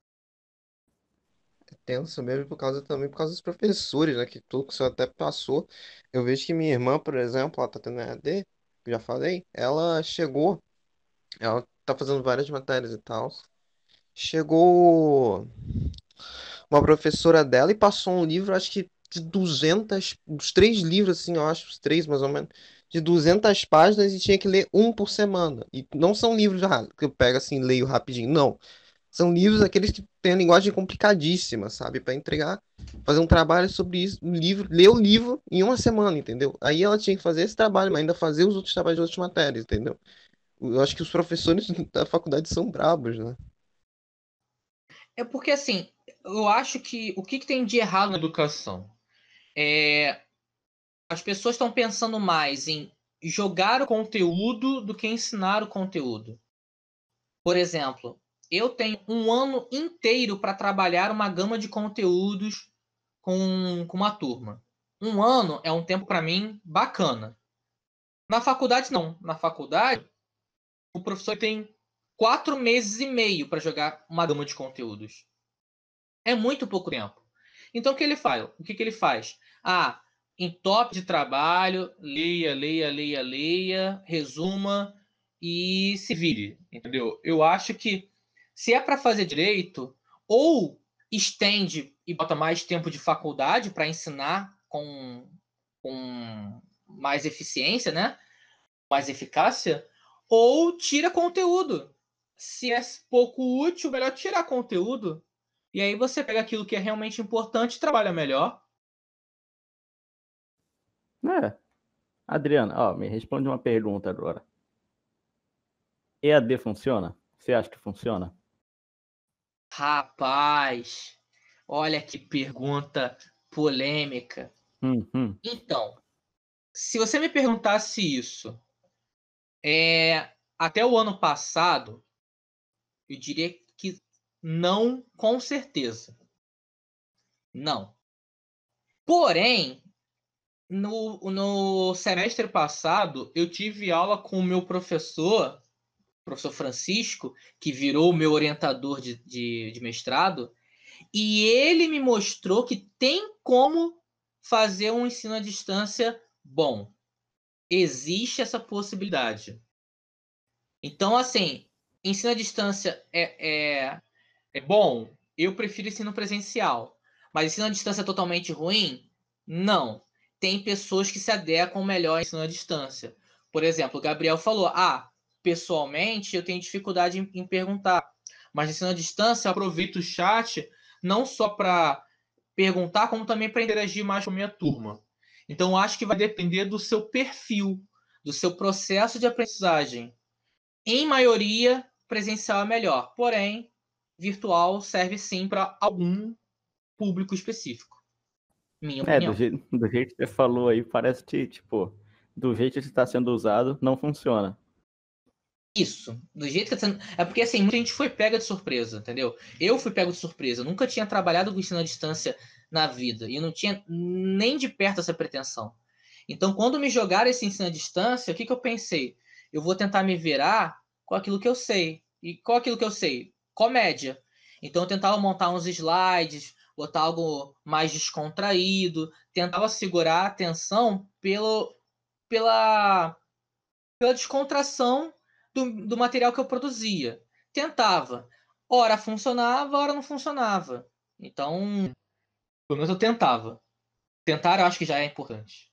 É tenso mesmo por causa também por causa dos professores, né? Que tudo que você até passou. Eu vejo que minha irmã, por exemplo, ela tá tendo EAD, já falei, ela chegou, ela tá fazendo várias matérias e tal. Chegou uma professora dela e passou um livro, acho que de 200, uns três livros, assim, eu acho, os três mais ou menos, de 200 páginas e tinha que ler um por semana. E não são livros ah, que eu pego assim leio rapidinho, não. São livros aqueles que têm a linguagem complicadíssima, sabe? Para entregar, fazer um trabalho sobre isso, um livro, ler o livro em uma semana, entendeu? Aí ela tinha que fazer esse trabalho, mas ainda fazer os outros trabalhos de outras matérias, entendeu? Eu acho que os professores da faculdade são brabos, né? É porque, assim, eu acho que o que, que tem de errado na educação? É as pessoas estão pensando mais em jogar o conteúdo do que ensinar o conteúdo. Por exemplo, eu tenho um ano inteiro para trabalhar uma gama de conteúdos com, com uma turma. Um ano é um tempo para mim bacana. Na faculdade, não. Na faculdade, o professor tem quatro meses e meio para jogar uma gama de conteúdos. É muito pouco tempo. Então, o que ele faz? O que, que ele faz? Ah, em top de trabalho, leia, leia, leia, leia, resuma e se vire, entendeu? Eu acho que se é para fazer direito, ou estende e bota mais tempo de faculdade para ensinar com, com mais eficiência, né? Mais eficácia, ou tira conteúdo. Se é pouco útil, melhor tirar conteúdo. E aí você pega aquilo que é realmente importante e trabalha melhor. É. Adriana, ó, me responde uma pergunta agora. EAD funciona? Você acha que funciona? Rapaz, olha que pergunta polêmica. Hum, hum. Então, se você me perguntasse isso é, até o ano passado, eu diria que não, com certeza. Não. Porém, no, no semestre passado, eu tive aula com o meu professor professor Francisco, que virou meu orientador de, de, de mestrado, e ele me mostrou que tem como fazer um ensino à distância bom. Existe essa possibilidade. Então, assim, ensino à distância é, é, é bom? Eu prefiro ensino presencial. Mas ensino à distância é totalmente ruim? Não. Tem pessoas que se adequam melhor ao ensino à distância. Por exemplo, o Gabriel falou: ah, pessoalmente, eu tenho dificuldade em, em perguntar. Mas ensino à distância, eu aproveito o chat não só para perguntar, como também para interagir mais com a minha turma. Então, acho que vai depender do seu perfil, do seu processo de aprendizagem. Em maioria, presencial é melhor, porém, virtual serve sim para algum público específico. Minha é, opinião. do jeito, do jeito que você falou aí, parece que, tipo, do jeito que está sendo usado, não funciona. Isso, do jeito que tá sendo. É porque assim, muita gente foi pega de surpresa, entendeu? Eu fui pego de surpresa. Eu nunca tinha trabalhado com ensino à distância na vida. E não tinha nem de perto essa pretensão. Então, quando me jogaram esse ensino à distância, o que, que eu pensei? Eu vou tentar me virar com aquilo que eu sei. E qual aquilo que eu sei? Comédia. Então, eu tentava montar uns slides, botar algo mais descontraído, tentava segurar a atenção pelo, pela, pela descontração do, do material que eu produzia. Tentava. Ora funcionava, ora não funcionava. Então, pelo menos eu tentava. Tentar eu acho que já é importante.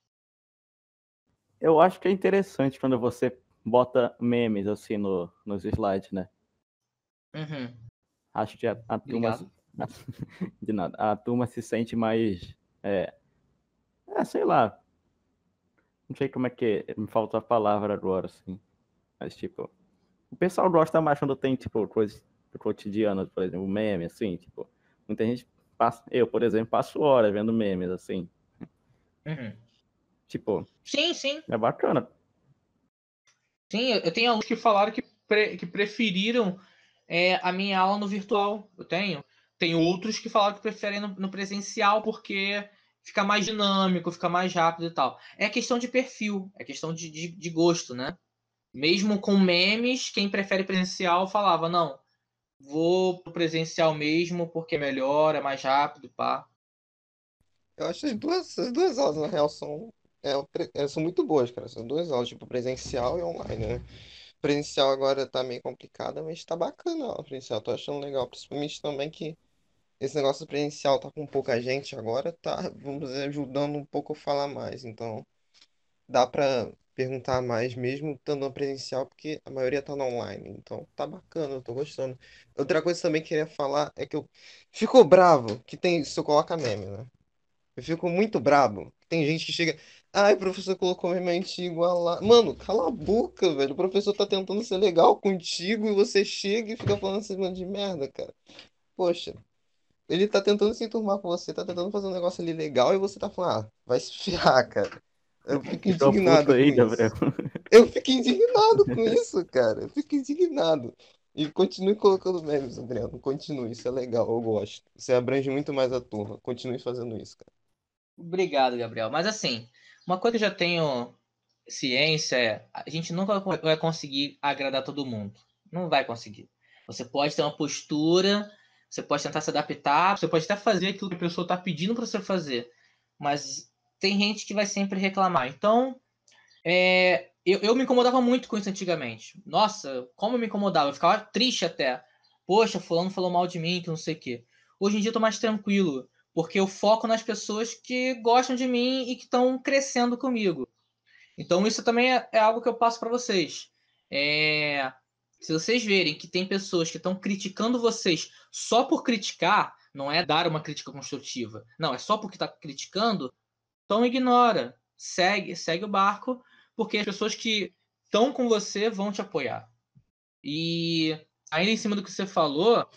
Eu acho que é interessante quando você bota memes assim no, nos slides, né? Uhum. Acho que a, a turma. De nada. A turma se sente mais. É, é, sei lá. Não sei como é que. Me falta a palavra agora, assim. Mas, tipo, o pessoal gosta mais quando tem, tipo, coisas do cotidiano, por exemplo, meme, assim, tipo, muita gente passa, eu, por exemplo, passo horas vendo memes, assim. Uhum. Tipo. Sim, sim. É bacana. Sim, eu tenho alunos que falaram que, pre, que preferiram é, a minha aula no virtual. Eu tenho. Tem outros que falaram que preferem no, no presencial porque fica mais dinâmico, fica mais rápido e tal. É questão de perfil, é questão de, de, de gosto, né? Mesmo com memes, quem prefere presencial falava, não, vou pro presencial mesmo porque é melhor, é mais rápido, pá. Eu acho as duas, as duas aulas, na real, são, é, é, são muito boas, cara. São duas aulas, tipo, presencial e online, né? Presencial agora tá meio complicada, mas tá bacana a presencial. Tô achando legal, principalmente também que esse negócio presencial tá com pouca gente agora, tá, vamos dizer, ajudando um pouco a falar mais. Então, dá pra perguntar mais, mesmo estando no presencial, porque a maioria tá no online. Então tá bacana, eu tô gostando. Outra coisa também que eu queria falar é que eu fico bravo que tem, se eu coloca meme, né? Eu fico muito bravo. Tem gente que chega. Ai, professor colocou meme antigo lá. Mano, cala a boca, velho. O professor tá tentando ser legal contigo e você chega e fica falando esse de merda, cara. Poxa, ele tá tentando se enturmar com você, tá tentando fazer um negócio ali legal e você tá falando, ah, vai se ferrar, cara. Eu fico indignado aí, com Gabriel. isso. Eu fico indignado com isso, cara. Eu fico indignado. E continue colocando memes, Adriano. Continue, isso é legal, eu gosto. Você abrange muito mais a turma. Continue fazendo isso, cara. Obrigado, Gabriel. Mas assim, uma coisa que eu já tenho ciência é a gente nunca vai conseguir agradar todo mundo. Não vai conseguir. Você pode ter uma postura, você pode tentar se adaptar, você pode até fazer aquilo que a pessoa está pedindo para você fazer. Mas tem gente que vai sempre reclamar. Então, é, eu, eu me incomodava muito com isso antigamente. Nossa, como eu me incomodava. Eu ficava triste até. Poxa, fulano falou mal de mim, que não sei o quê. Hoje em dia eu tô mais tranquilo, porque eu foco nas pessoas que gostam de mim e que estão crescendo comigo. Então isso também é, é algo que eu passo para vocês. É, se vocês verem que tem pessoas que estão criticando vocês só por criticar, não é dar uma crítica construtiva. Não, é só porque está criticando, então ignora, segue, segue o barco, porque as pessoas que estão com você vão te apoiar. E ainda em cima do que você falou,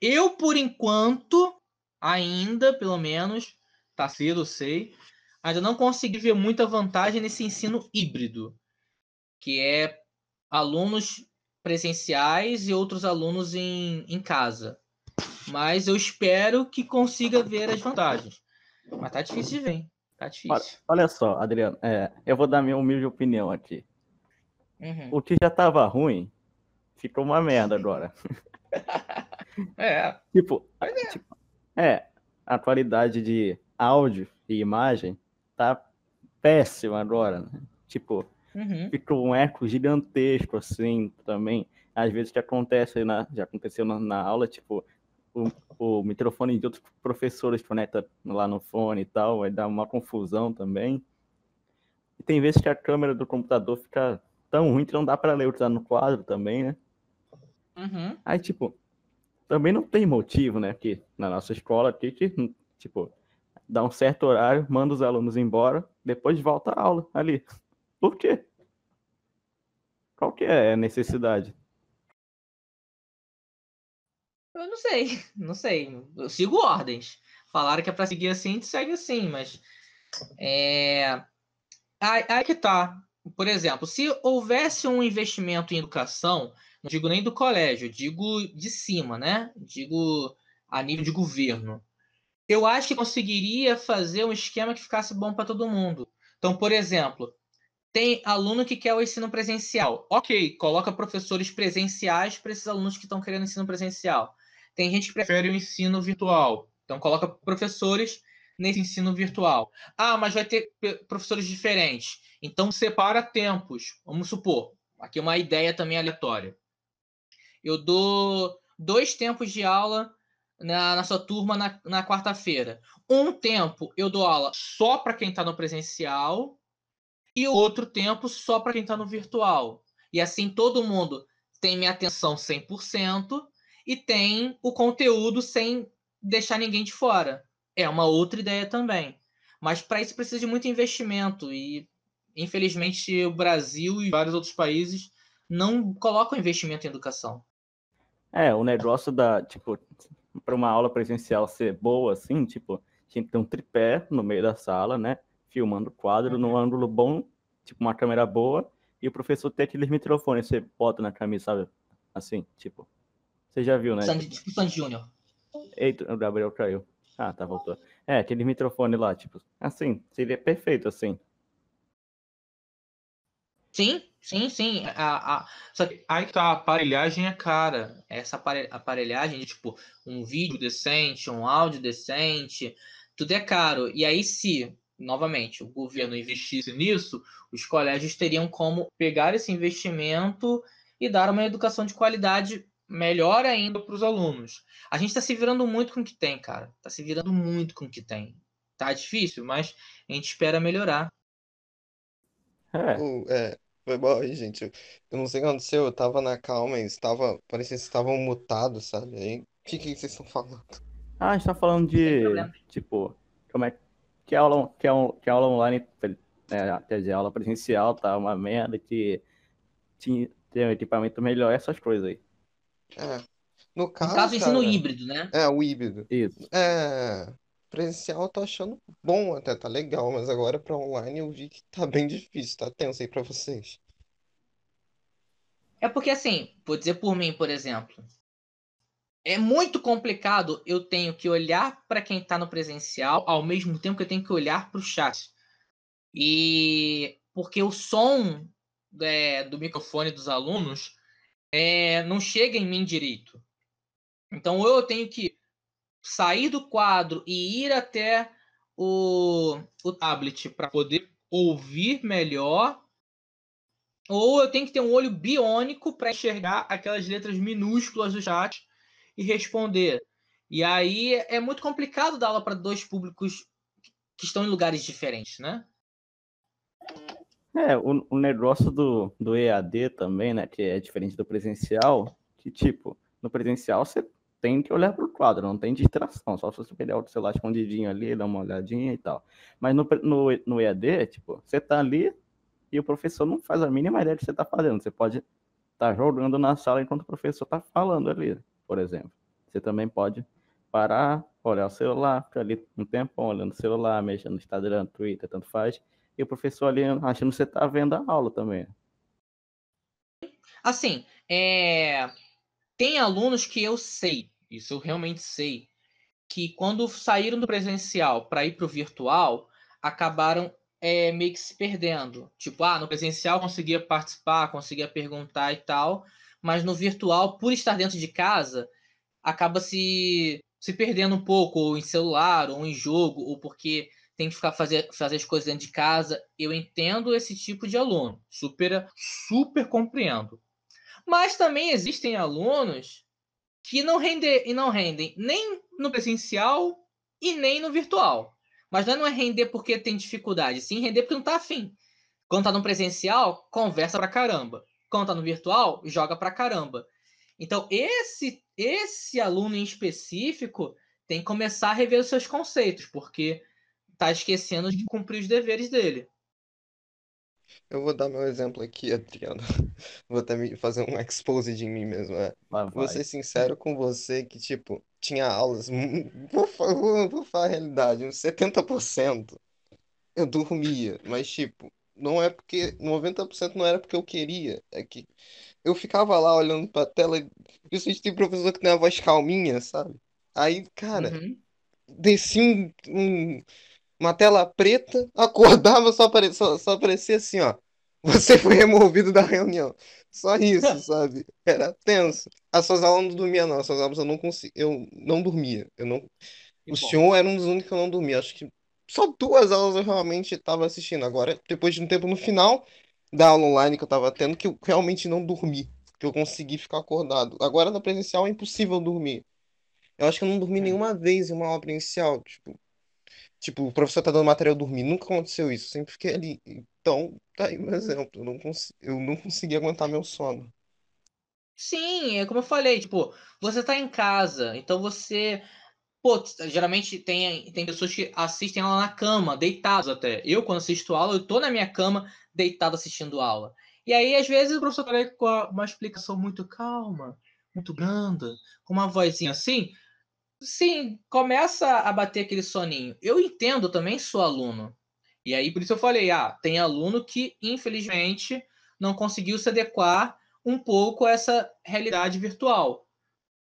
eu por enquanto, ainda, pelo menos, tá cedo, eu sei, ainda não consegui ver muita vantagem nesse ensino híbrido, que é alunos presenciais e outros alunos em, em casa. Mas eu espero que consiga ver as vantagens. Mas tá difícil de ver. hein? Tá difícil. Olha, olha só, Adriano, é, eu vou dar minha humilde opinião aqui. Uhum. O que já tava ruim, ficou uma merda agora. É. Tipo, tipo, é, a qualidade de áudio e imagem tá péssima agora, né? Tipo, Uhum. ficou um eco gigantesco, assim, também. Às vezes que acontece, na, já aconteceu na, na aula, tipo, o, o microfone de outros professores conecta lá no fone e tal, vai dar uma confusão também. E tem vezes que a câmera do computador fica tão ruim que não dá para ler o que tá no quadro também, né? Uhum. Aí, tipo, também não tem motivo, né? Que na nossa escola aqui, que, tipo, dá um certo horário, manda os alunos embora, depois volta a aula ali. Por quê? Qual que é a necessidade? Eu não sei, não sei. Eu sigo ordens. Falaram que é pra seguir assim, a gente segue assim, mas. É... Aí, aí que tá. Por exemplo, se houvesse um investimento em educação, não digo nem do colégio, digo de cima, né? Digo a nível de governo. Eu acho que conseguiria fazer um esquema que ficasse bom para todo mundo. Então, por exemplo, tem aluno que quer o ensino presencial. Ok, coloca professores presenciais para esses alunos que estão querendo ensino presencial. Tem gente que prefere o ensino virtual. Então, coloca professores nesse ensino virtual. Ah, mas vai ter professores diferentes. Então, separa tempos. Vamos supor, aqui uma ideia também aleatória. Eu dou dois tempos de aula na, na sua turma na, na quarta-feira. Um tempo eu dou aula só para quem está no presencial e o outro tempo só para quem está no virtual. E assim todo mundo tem minha atenção 100% e tem o conteúdo sem deixar ninguém de fora. É uma outra ideia também. Mas para isso precisa de muito investimento e infelizmente o Brasil e vários outros países não colocam investimento em educação. É, o negócio da, tipo, para uma aula presencial ser boa, assim, tipo, tinha que ter um tripé no meio da sala, né? Filmando o quadro num ângulo bom, tipo, uma câmera boa, e o professor ter aqueles microfones, você bota na camisa, sabe? Assim, tipo. Você já viu, né? Sandy, tipo Sandy Júnior. Eita, o Gabriel caiu. Ah, tá, voltou. É, aquele microfone lá, tipo, assim, seria perfeito, assim. Sim, sim, sim. A, a, só que aí tá, a aparelhagem é cara. Essa apare- aparelhagem de tipo um vídeo decente, um áudio decente, tudo é caro. E aí, se, novamente, o governo investisse nisso, os colégios teriam como pegar esse investimento e dar uma educação de qualidade melhor ainda para os alunos. A gente está se virando muito com o que tem, cara. Está se virando muito com o que tem. Tá difícil, mas a gente espera melhorar. É, O- é, foi bom aí, gente. Eu não sei o que aconteceu, eu tava na calma e estava, parecia que vocês estavam mutados, sabe? Aí, o que que vocês estão falando? Ah, a gente tá falando de, tipo, como é que aula, que aula, que aula online, é, quer dizer, aula presencial tá uma merda, que tinha, tem um equipamento melhor, essas coisas aí. É, no No caso, caso, ensino cara, híbrido, né? é o híbrido. Isso. É, presencial eu tô achando bom até, tá legal, mas agora pra online eu vi que tá bem difícil, tá tenso aí pra vocês. É porque, assim, vou dizer por mim, por exemplo, é muito complicado eu tenho que olhar para quem está no presencial ao mesmo tempo que eu tenho que olhar para o chat. E porque o som é, do microfone dos alunos é, não chega em mim direito. Então, ou eu tenho que sair do quadro e ir até o, o tablet para poder ouvir melhor, ou eu tenho que ter um olho biônico para enxergar aquelas letras minúsculas do chat e responder. E aí é muito complicado dar aula para dois públicos que estão em lugares diferentes, né? É, o, o negócio do, do EAD também, né, que é diferente do presencial, que tipo, no presencial você tem que olhar para o quadro, não tem distração, só se você pegar o celular escondidinho ali, dar uma olhadinha e tal. Mas no, no, no EAD, tipo, você tá ali e o professor não faz a mínima ideia do que você tá fazendo. Você pode estar tá jogando na sala enquanto o professor tá falando ali por exemplo. Você também pode parar, olhar o celular, ficar ali um tempo olhando o celular, mexendo no Instagram, Twitter, tanto faz, e o professor ali achando que você está vendo a aula também. Assim, é... tem alunos que eu sei, isso eu realmente sei, que quando saíram do presencial para ir para o virtual, acabaram é, meio que se perdendo. Tipo, ah, no presencial conseguia participar, conseguia perguntar e tal, mas no virtual, por estar dentro de casa, acaba se, se perdendo um pouco, ou em celular, ou em jogo, ou porque tem que ficar fazer, fazer as coisas dentro de casa. Eu entendo esse tipo de aluno, super, super compreendo. Mas também existem alunos que não rendem e não rendem nem no presencial e nem no virtual. Mas não é render porque tem dificuldade, sim render porque não está afim. Quando está no presencial, conversa pra caramba quando tá no virtual, joga pra caramba. Então, esse, esse aluno em específico tem que começar a rever os seus conceitos, porque tá esquecendo de cumprir os deveres dele. Eu vou dar meu exemplo aqui, Adriano. Vou até fazer um expose de mim mesmo. É. Vou ser sincero com você que, tipo, tinha aulas. Vou, vou, vou falar a realidade, uns 70% eu dormia, mas, tipo, não é porque 90% não era porque eu queria, é que eu ficava lá olhando pra tela e principalmente tem professor que tem a voz calminha, sabe? Aí, cara, Uhum. descia um, um- uma tela preta, acordava, só aparecia, só, só aparecia assim, ó. Você foi removido da reunião. Só isso, sabe? Era tenso. As suas aulas não dormia, não. As suas aulas eu não consigo, eu não dormia. Eu não... Que O bom. senhor era um dos únicos que eu não dormia. Acho que só duas aulas eu realmente estava assistindo. Agora, depois de um tempo no final da aula online que eu estava tendo, que eu realmente não dormi. Que eu consegui ficar acordado. Agora na presencial é impossível dormir. Eu acho que eu não dormi É. nenhuma vez em uma aula presencial. Tipo, tipo, o professor tá dando material eu dormir. Nunca aconteceu isso. Sempre fiquei ali. Então, tá aí um exemplo. Eu não, cons... eu não consegui aguentar meu sono. Sim, é como eu falei, tipo, você tá em casa, então você. Pô, geralmente tem, tem pessoas que assistem aula na cama, deitados até. Eu, quando assisto aula, eu tô na minha cama, deitado assistindo aula. E aí, às vezes, o professor tá com uma explicação muito calma, muito branda, com uma vozinha assim. Sim, começa a bater aquele soninho. Eu entendo também, sou aluno. E aí, por isso eu falei, ah, tem aluno que, infelizmente, não conseguiu se adequar um pouco a essa realidade virtual.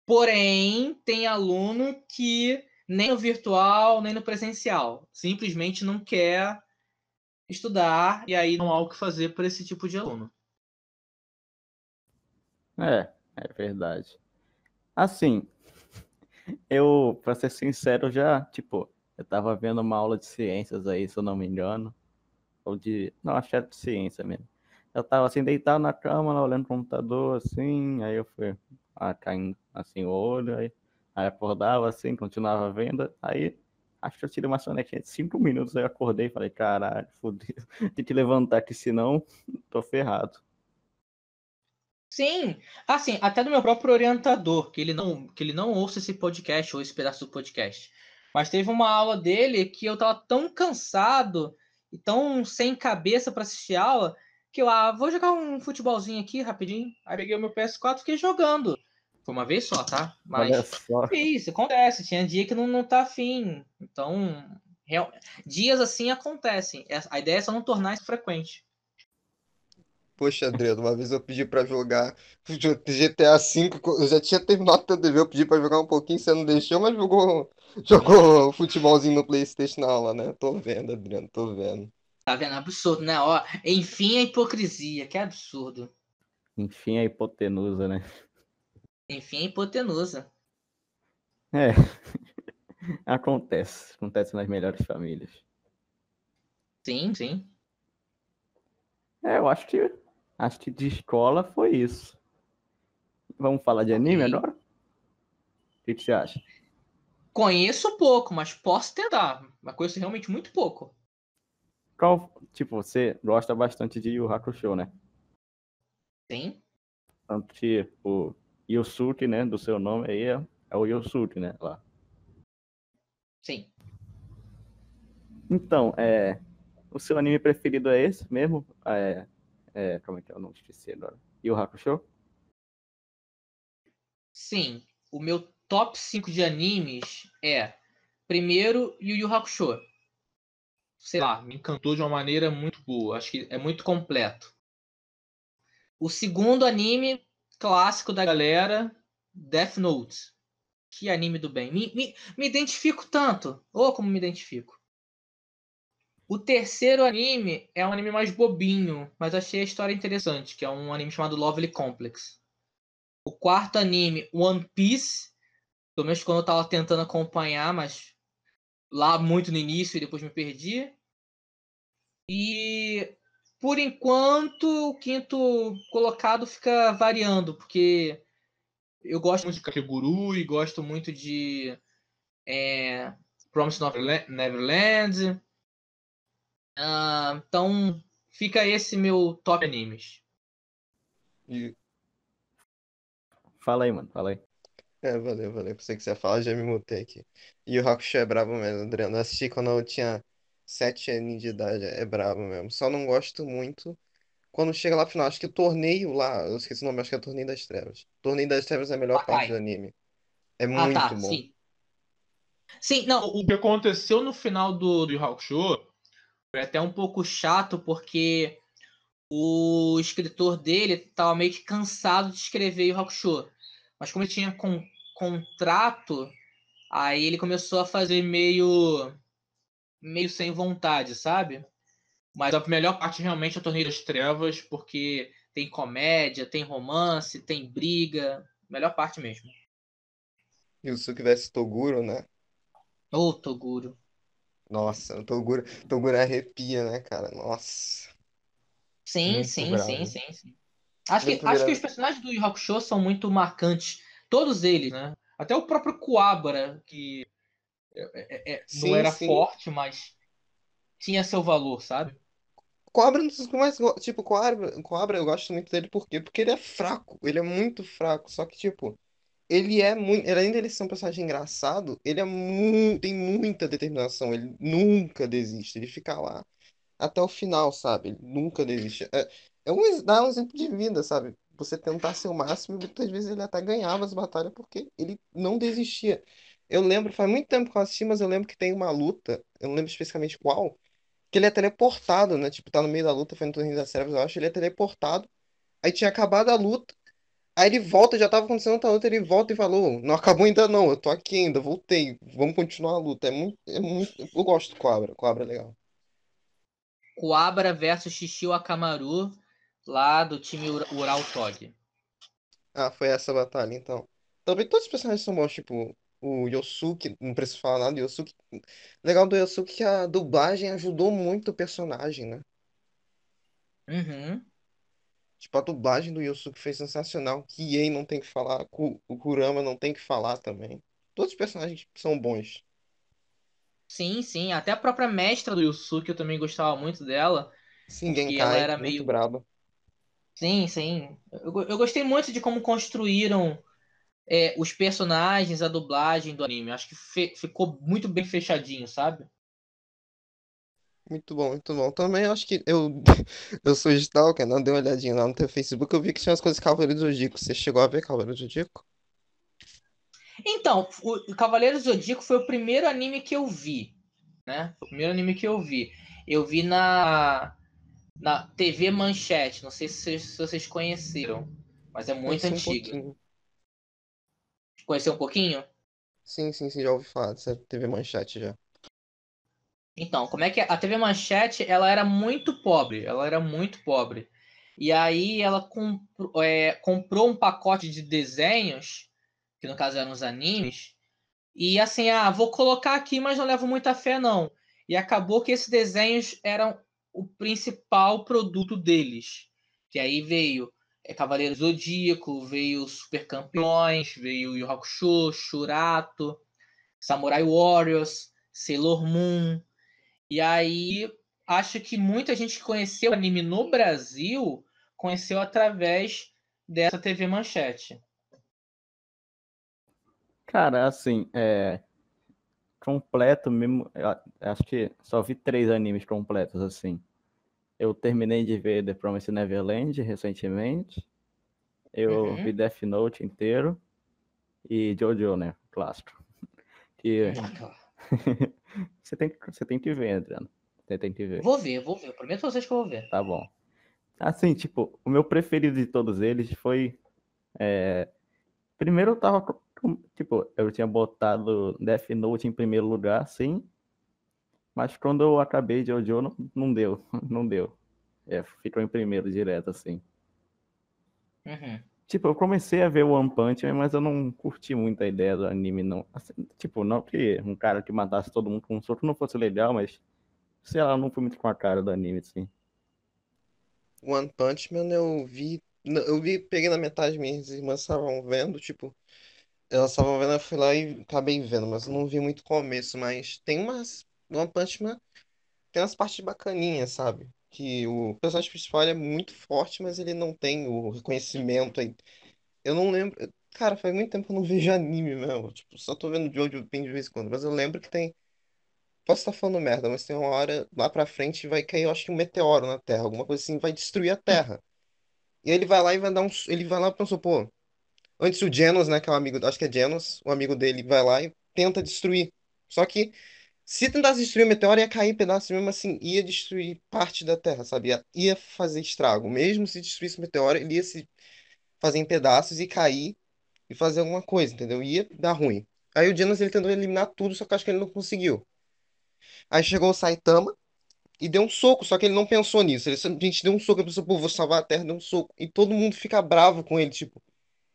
Porém, tem aluno que nem no virtual, nem no presencial, simplesmente não quer estudar e aí não há o que fazer para esse tipo de aluno. É, é verdade. Assim, eu, pra ser sincero, já, tipo, eu tava vendo uma aula de ciências aí, se eu não me engano. Ou de. Não, acho que era de ciência mesmo. Eu tava assim, deitado na cama, olhando o computador, assim, aí eu fui ah, caindo assim o olho, aí, aí acordava assim, continuava vendo, aí acho que eu tirei uma sonequinha de cinco minutos, aí eu acordei e falei, caralho, fodeu, tem que levantar que senão tô ferrado. Sim, assim, até do meu próprio orientador, que ele não, que ele não ouça esse podcast ou esse pedaço do podcast. Mas teve uma aula dele que eu tava tão cansado e tão sem cabeça para assistir aula que eu, ah, vou jogar um futebolzinho aqui rapidinho. Aí peguei o meu PS4 e fiquei jogando. Foi uma vez só, tá? Mas só. isso acontece. Tinha dia que não, não tá afim. Então, real- dias assim acontecem. É- A ideia é só não tornar isso frequente. Poxa, Adriano, uma vez eu pedi pra jogar GTA V, eu já tinha terminado o TV, eu pedi pra jogar um pouquinho, você não deixou, mas jogou, jogou futebolzinho no PlayStation na aula, né? Tô vendo, Adriano, tô vendo. Tá vendo? Absurdo, né? Ó, enfim, a hipocrisia. Que absurdo. Enfim, a hipotenusa, né? Enfim, a hipotenusa. É. Acontece. Acontece nas melhores famílias. Sim, sim. É, eu acho que acho que de escola foi isso. Vamos falar de anime Ok. agora? O que, que você acha? Conheço pouco, mas posso tentar. Mas conheço realmente muito pouco. Qual, tipo, você gosta bastante de Yu Yu Hakusho, né? Sim. Tanto que o Yosuke, né, do seu nome aí é, é o Yosuke, né, lá. Sim. Então, é, o seu anime preferido é esse mesmo? É, é, é que? Eu não esqueci agora. Yu Yu Hakusho? Sim. O meu top 5 de animes é primeiro Yu Yu Hakusho. Sei lá, me encantou de uma maneira muito boa. Acho que é muito completo. O segundo anime clássico da galera, Death Note. Que anime do bem. Me, me, me identifico tanto. Ou como me identifico. O terceiro anime é um anime mais bobinho, mas achei a história interessante, que é um anime chamado Lovely Complex. O quarto anime, One Piece. Pelo menos quando eu tava tentando acompanhar, mas lá muito no início e depois me perdi. E por enquanto o quinto colocado fica variando, porque eu gosto muito de Kakegurui, gosto muito de é, Promise Neverla- Neverland. Ah, então fica esse meu top animes. E, Fala aí, mano, fala aí. é, valeu, valeu, pensei que você ia falar, já me mutei aqui. E o Hakusho é brabo mesmo, Adriano, eu assisti quando eu tinha sete anos de idade, é brabo mesmo. Só não gosto muito quando chega lá no final, acho que o torneio lá, eu esqueci o nome, acho que é o Torneio das Trevas. Torneio das Trevas é a melhor parte Makai. do anime. É Ah, muito tá, bom. sim. Sim, não, o que aconteceu no final do, do Hakusho foi até um pouco chato, porque o escritor dele tava meio que cansado de escrever Yu Hakusho. Mas como ele tinha con- contrato, aí ele começou a fazer meio meio sem vontade, sabe? Mas a melhor parte realmente é o Torneio das Trevas, porque tem comédia, tem romance, tem briga. Melhor parte mesmo. E o Suki vs Toguro, né? Ô, Toguro. Nossa, o Toguro, Toguro arrepia, né, cara? Nossa, Sim, muito sim, bravo. sim, sim, sim. Acho que, acho que os personagens do Yu Hakusho são muito marcantes. Todos eles, né? Até o próprio Kuwabara, que é- é- é- Sim, não era sim. forte, mas tinha seu valor, sabe? Cobra não sei mais. Tipo, Cobra, Cobra eu gosto muito dele por quê? Porque ele é fraco. Ele é muito fraco. Só que, tipo, ele é muito. Além dele ser um personagem engraçado, ele é muito. Tem muita determinação. Ele nunca desiste. Ele fica lá até o final, sabe? Ele nunca desiste. É, é um, dá um exemplo de vida, sabe? Você tentar ser o máximo, e muitas vezes ele até ganhava as batalhas porque ele não desistia. Eu lembro, faz muito tempo que eu assisti, mas eu lembro que tem uma luta, eu não lembro especificamente qual que ele é teleportado, né? Tipo, tá no meio da luta, foi no Torneio das Trevas, eu acho, ele é teleportado. Aí tinha acabado a luta, aí ele volta, já tava acontecendo outra luta, ele volta e falou, não acabou ainda não, eu tô aqui ainda, voltei, vamos continuar a luta. É muito, é muito, eu gosto do Cobra, Cobra é legal. Kuwabara versus Shishio Akamaru, lá do time Ura- Ural Tog. Ah, foi essa batalha, então. Também todos os personagens são bons, tipo, o Yosuke, não preciso falar nada, o Yosuke... Legal do Yosuke que a dublagem ajudou muito o personagem, né? Uhum. Tipo, a dublagem do Yosuke foi sensacional. Kiei não tem que falar, o Kurama não tem que falar também. Todos os personagens são bons. Sim, sim. Até a própria mestra do Yusuke eu também gostava muito dela. Sim, Porque ela Genkai, era muito meio- braba. Sim, sim. Eu, eu gostei muito de como construíram é, os personagens, a dublagem do anime. Acho que ficou muito bem fechadinho, sabe? Muito bom, muito bom. Também acho que eu, eu sou stalker, não dei uma olhadinha lá no teu Facebook, eu vi que tinha as coisas de Cavaleiro do Zodíaco. Você chegou a ver Cavaleiro do Zodíaco? Então, o Cavaleiro Zodíaco foi o primeiro anime que eu vi, né? O primeiro anime que eu vi. Eu vi na na TV Manchete. Não sei se vocês, se vocês conheceram, mas é muito Conheci um antiga. pouquinho. Conheceu um pouquinho? Sim, sim, sim, já ouvi falar dessa TV Manchete já. Então, como é que é? A TV Manchete, ela era muito pobre, ela era muito pobre. E aí ela compro- é, comprou um pacote de desenhos, que no caso eram os animes, e assim, ah, vou colocar aqui, mas não levo muita fé não. E acabou que esses desenhos eram o principal produto deles. Que aí veio é, Cavaleiro Zodíaco, veio Super Campeões, veio Yu Hakusho, Shurato, Samurai Warriors, Sailor Moon. E aí, acho que muita gente que conheceu o anime no Brasil conheceu através dessa TV Manchete. Cara, assim, é. Completo mesmo. Acho que só vi três animes completos, assim. Eu terminei de ver The Promised Neverland recentemente. Eu Uhum. vi Death Note inteiro. E Jojo, né? Clássico. Que você tem, que- você tem que ver, Adriano. Você tem que ver. Vou ver, vou ver. Prometo pra vocês que eu vou ver. Tá bom. Assim, tipo, o meu preferido de todos eles foi. é, Primeiro eu tava. Tipo, eu tinha botado Death Note em primeiro lugar, sim. Mas quando eu acabei de Jojo, não, não deu. Não deu. É, ficou em primeiro direto, assim. Uhum. Tipo, eu comecei a ver o One Punch Man, mas eu não curti muito a ideia do anime, não. Assim, tipo, não que um cara que matasse todo mundo com um soco não fosse legal, mas. Sei lá, não fui muito com a cara do anime, assim. One Punch Man eu vi. Eu vi, peguei na metade, minhas irmãs estavam vendo, tipo. Elas estavam vendo, eu fui lá e acabei vendo, mas eu não vi muito começo, mas tem umas. One Punch Man tem umas partes bacaninhas, sabe? Que o personagem principal é muito forte, mas ele não tem o reconhecimento aí. Eu não lembro. Cara, faz muito tempo que eu não vejo anime mesmo. Tipo, só tô vendo Jojo bem de vez em quando. Mas eu lembro que tem. Posso estar falando merda, mas tem uma hora lá pra frente vai cair, eu acho que um meteoro na Terra, alguma coisa assim, vai destruir a Terra. E ele vai lá e vai dar um. Ele vai lá pensou, pô. Antes o Genos, né, que é um amigo, acho que é Genos, o amigo dele vai lá e tenta destruir. Só que se tentasse destruir o meteoro, ia cair em pedaços mesmo assim, ia destruir parte da Terra, sabe? Ia, fazer estrago. Mesmo se destruísse o meteoro, ele ia se fazer em pedaços e cair e fazer alguma coisa, entendeu? Ia dar ruim. Aí o Genos ele tentou eliminar tudo, só que acho que ele não conseguiu. Aí chegou o Saitama e deu um soco, só que ele não pensou nisso. Ele simplesmente deu um soco, ele pensou, pô, vou salvar a Terra, deu um soco. E todo mundo fica bravo com ele, tipo,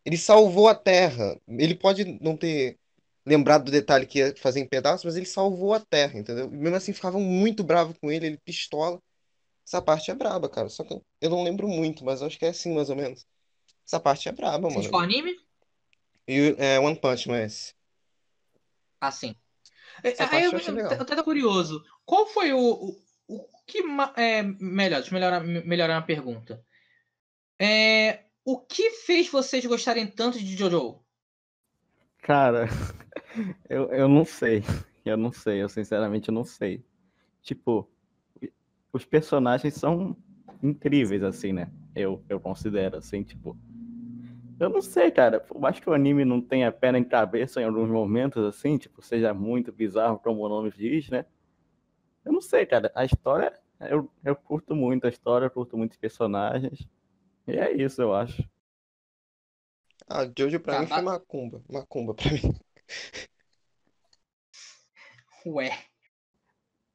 ele salvou a Terra. Ele pode não ter lembrado do detalhe que ia fazer em pedaços, mas ele salvou a Terra, entendeu? E mesmo assim ficavam muito bravos com ele, ele pistola. Essa parte é braba, cara. Só que eu não lembro muito, mas acho que é assim, mais ou menos. Essa parte é braba, Vocês qual mano. anime? E é One Punch Man esse. Ah, sim. Essa Aí parte eu, eu eu, até tô curioso. Qual foi o, o, o que é melhor? Deixa eu melhorar, melhorar a pergunta. É, o que fez vocês gostarem tanto de Jojo? Cara, eu, eu não sei. Eu não sei, eu sinceramente não sei. Tipo, os personagens são incríveis, assim, né? Eu, eu considero, assim, tipo. Eu não sei, cara. Por mais que o anime não tenha pé nem cabeça em alguns momentos, assim, tipo, seja muito bizarro, como o nome diz, né? Eu não sei, cara. A história, eu, eu curto muito a história, eu curto muito os personagens. E é isso, eu acho. Ah, Jojo pra Tá, mim foi ba- macumba. Macumba pra mim. Ué.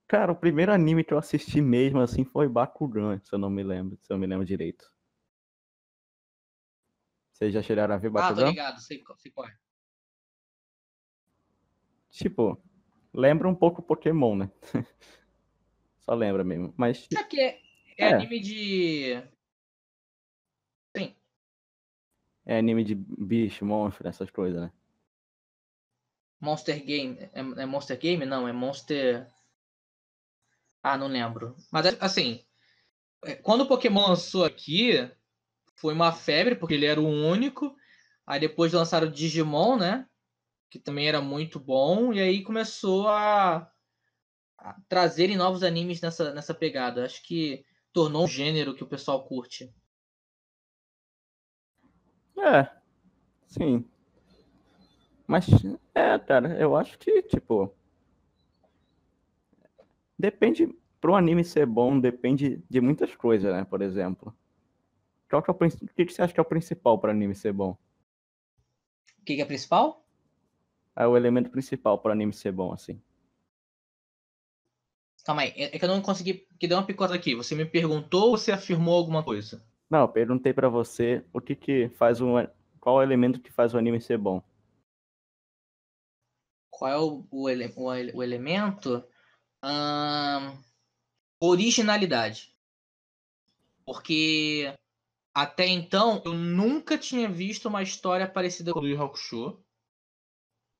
Cara, o primeiro anime que eu assisti mesmo, assim, foi Bakugan, se eu não me lembro, se eu me lembro direito. Vocês já chegaram a ver Ah, tô Bakugan? ligado, sei, sei qual é. Tipo, lembra um pouco Pokémon, né? Só lembra mesmo. Mas, que é, é É. anime de. Sim. é anime de bicho, monstro, essas coisas, né? Monster Game. É, é Monster Game? Não, é Monster. Ah, não lembro. Mas assim, é, quando o Pokémon lançou aqui, foi uma febre, porque ele era o único. Aí depois lançaram o Digimon, né? Que também era muito bom. E aí começou a, a trazerem novos animes nessa, nessa pegada. Acho que tornou um gênero que o pessoal curte. É, sim. Mas, é, cara, eu acho que, tipo. Depende. Pro anime ser bom, depende de muitas coisas, né? Por exemplo. Qual que é o, o que que você acha que é o principal para anime ser bom? O que, que é principal? É o elemento principal para anime ser bom, assim. Calma aí, é é que eu não consegui. Que deu uma picota aqui. Você me perguntou ou você afirmou alguma coisa? Não, eu perguntei pra você o que que faz um. Qual é o elemento que faz o anime ser bom? Qual é o, o, ele- o o elemento? Ahn, originalidade. Porque até então eu nunca tinha visto uma história parecida com o Yu Hakusho.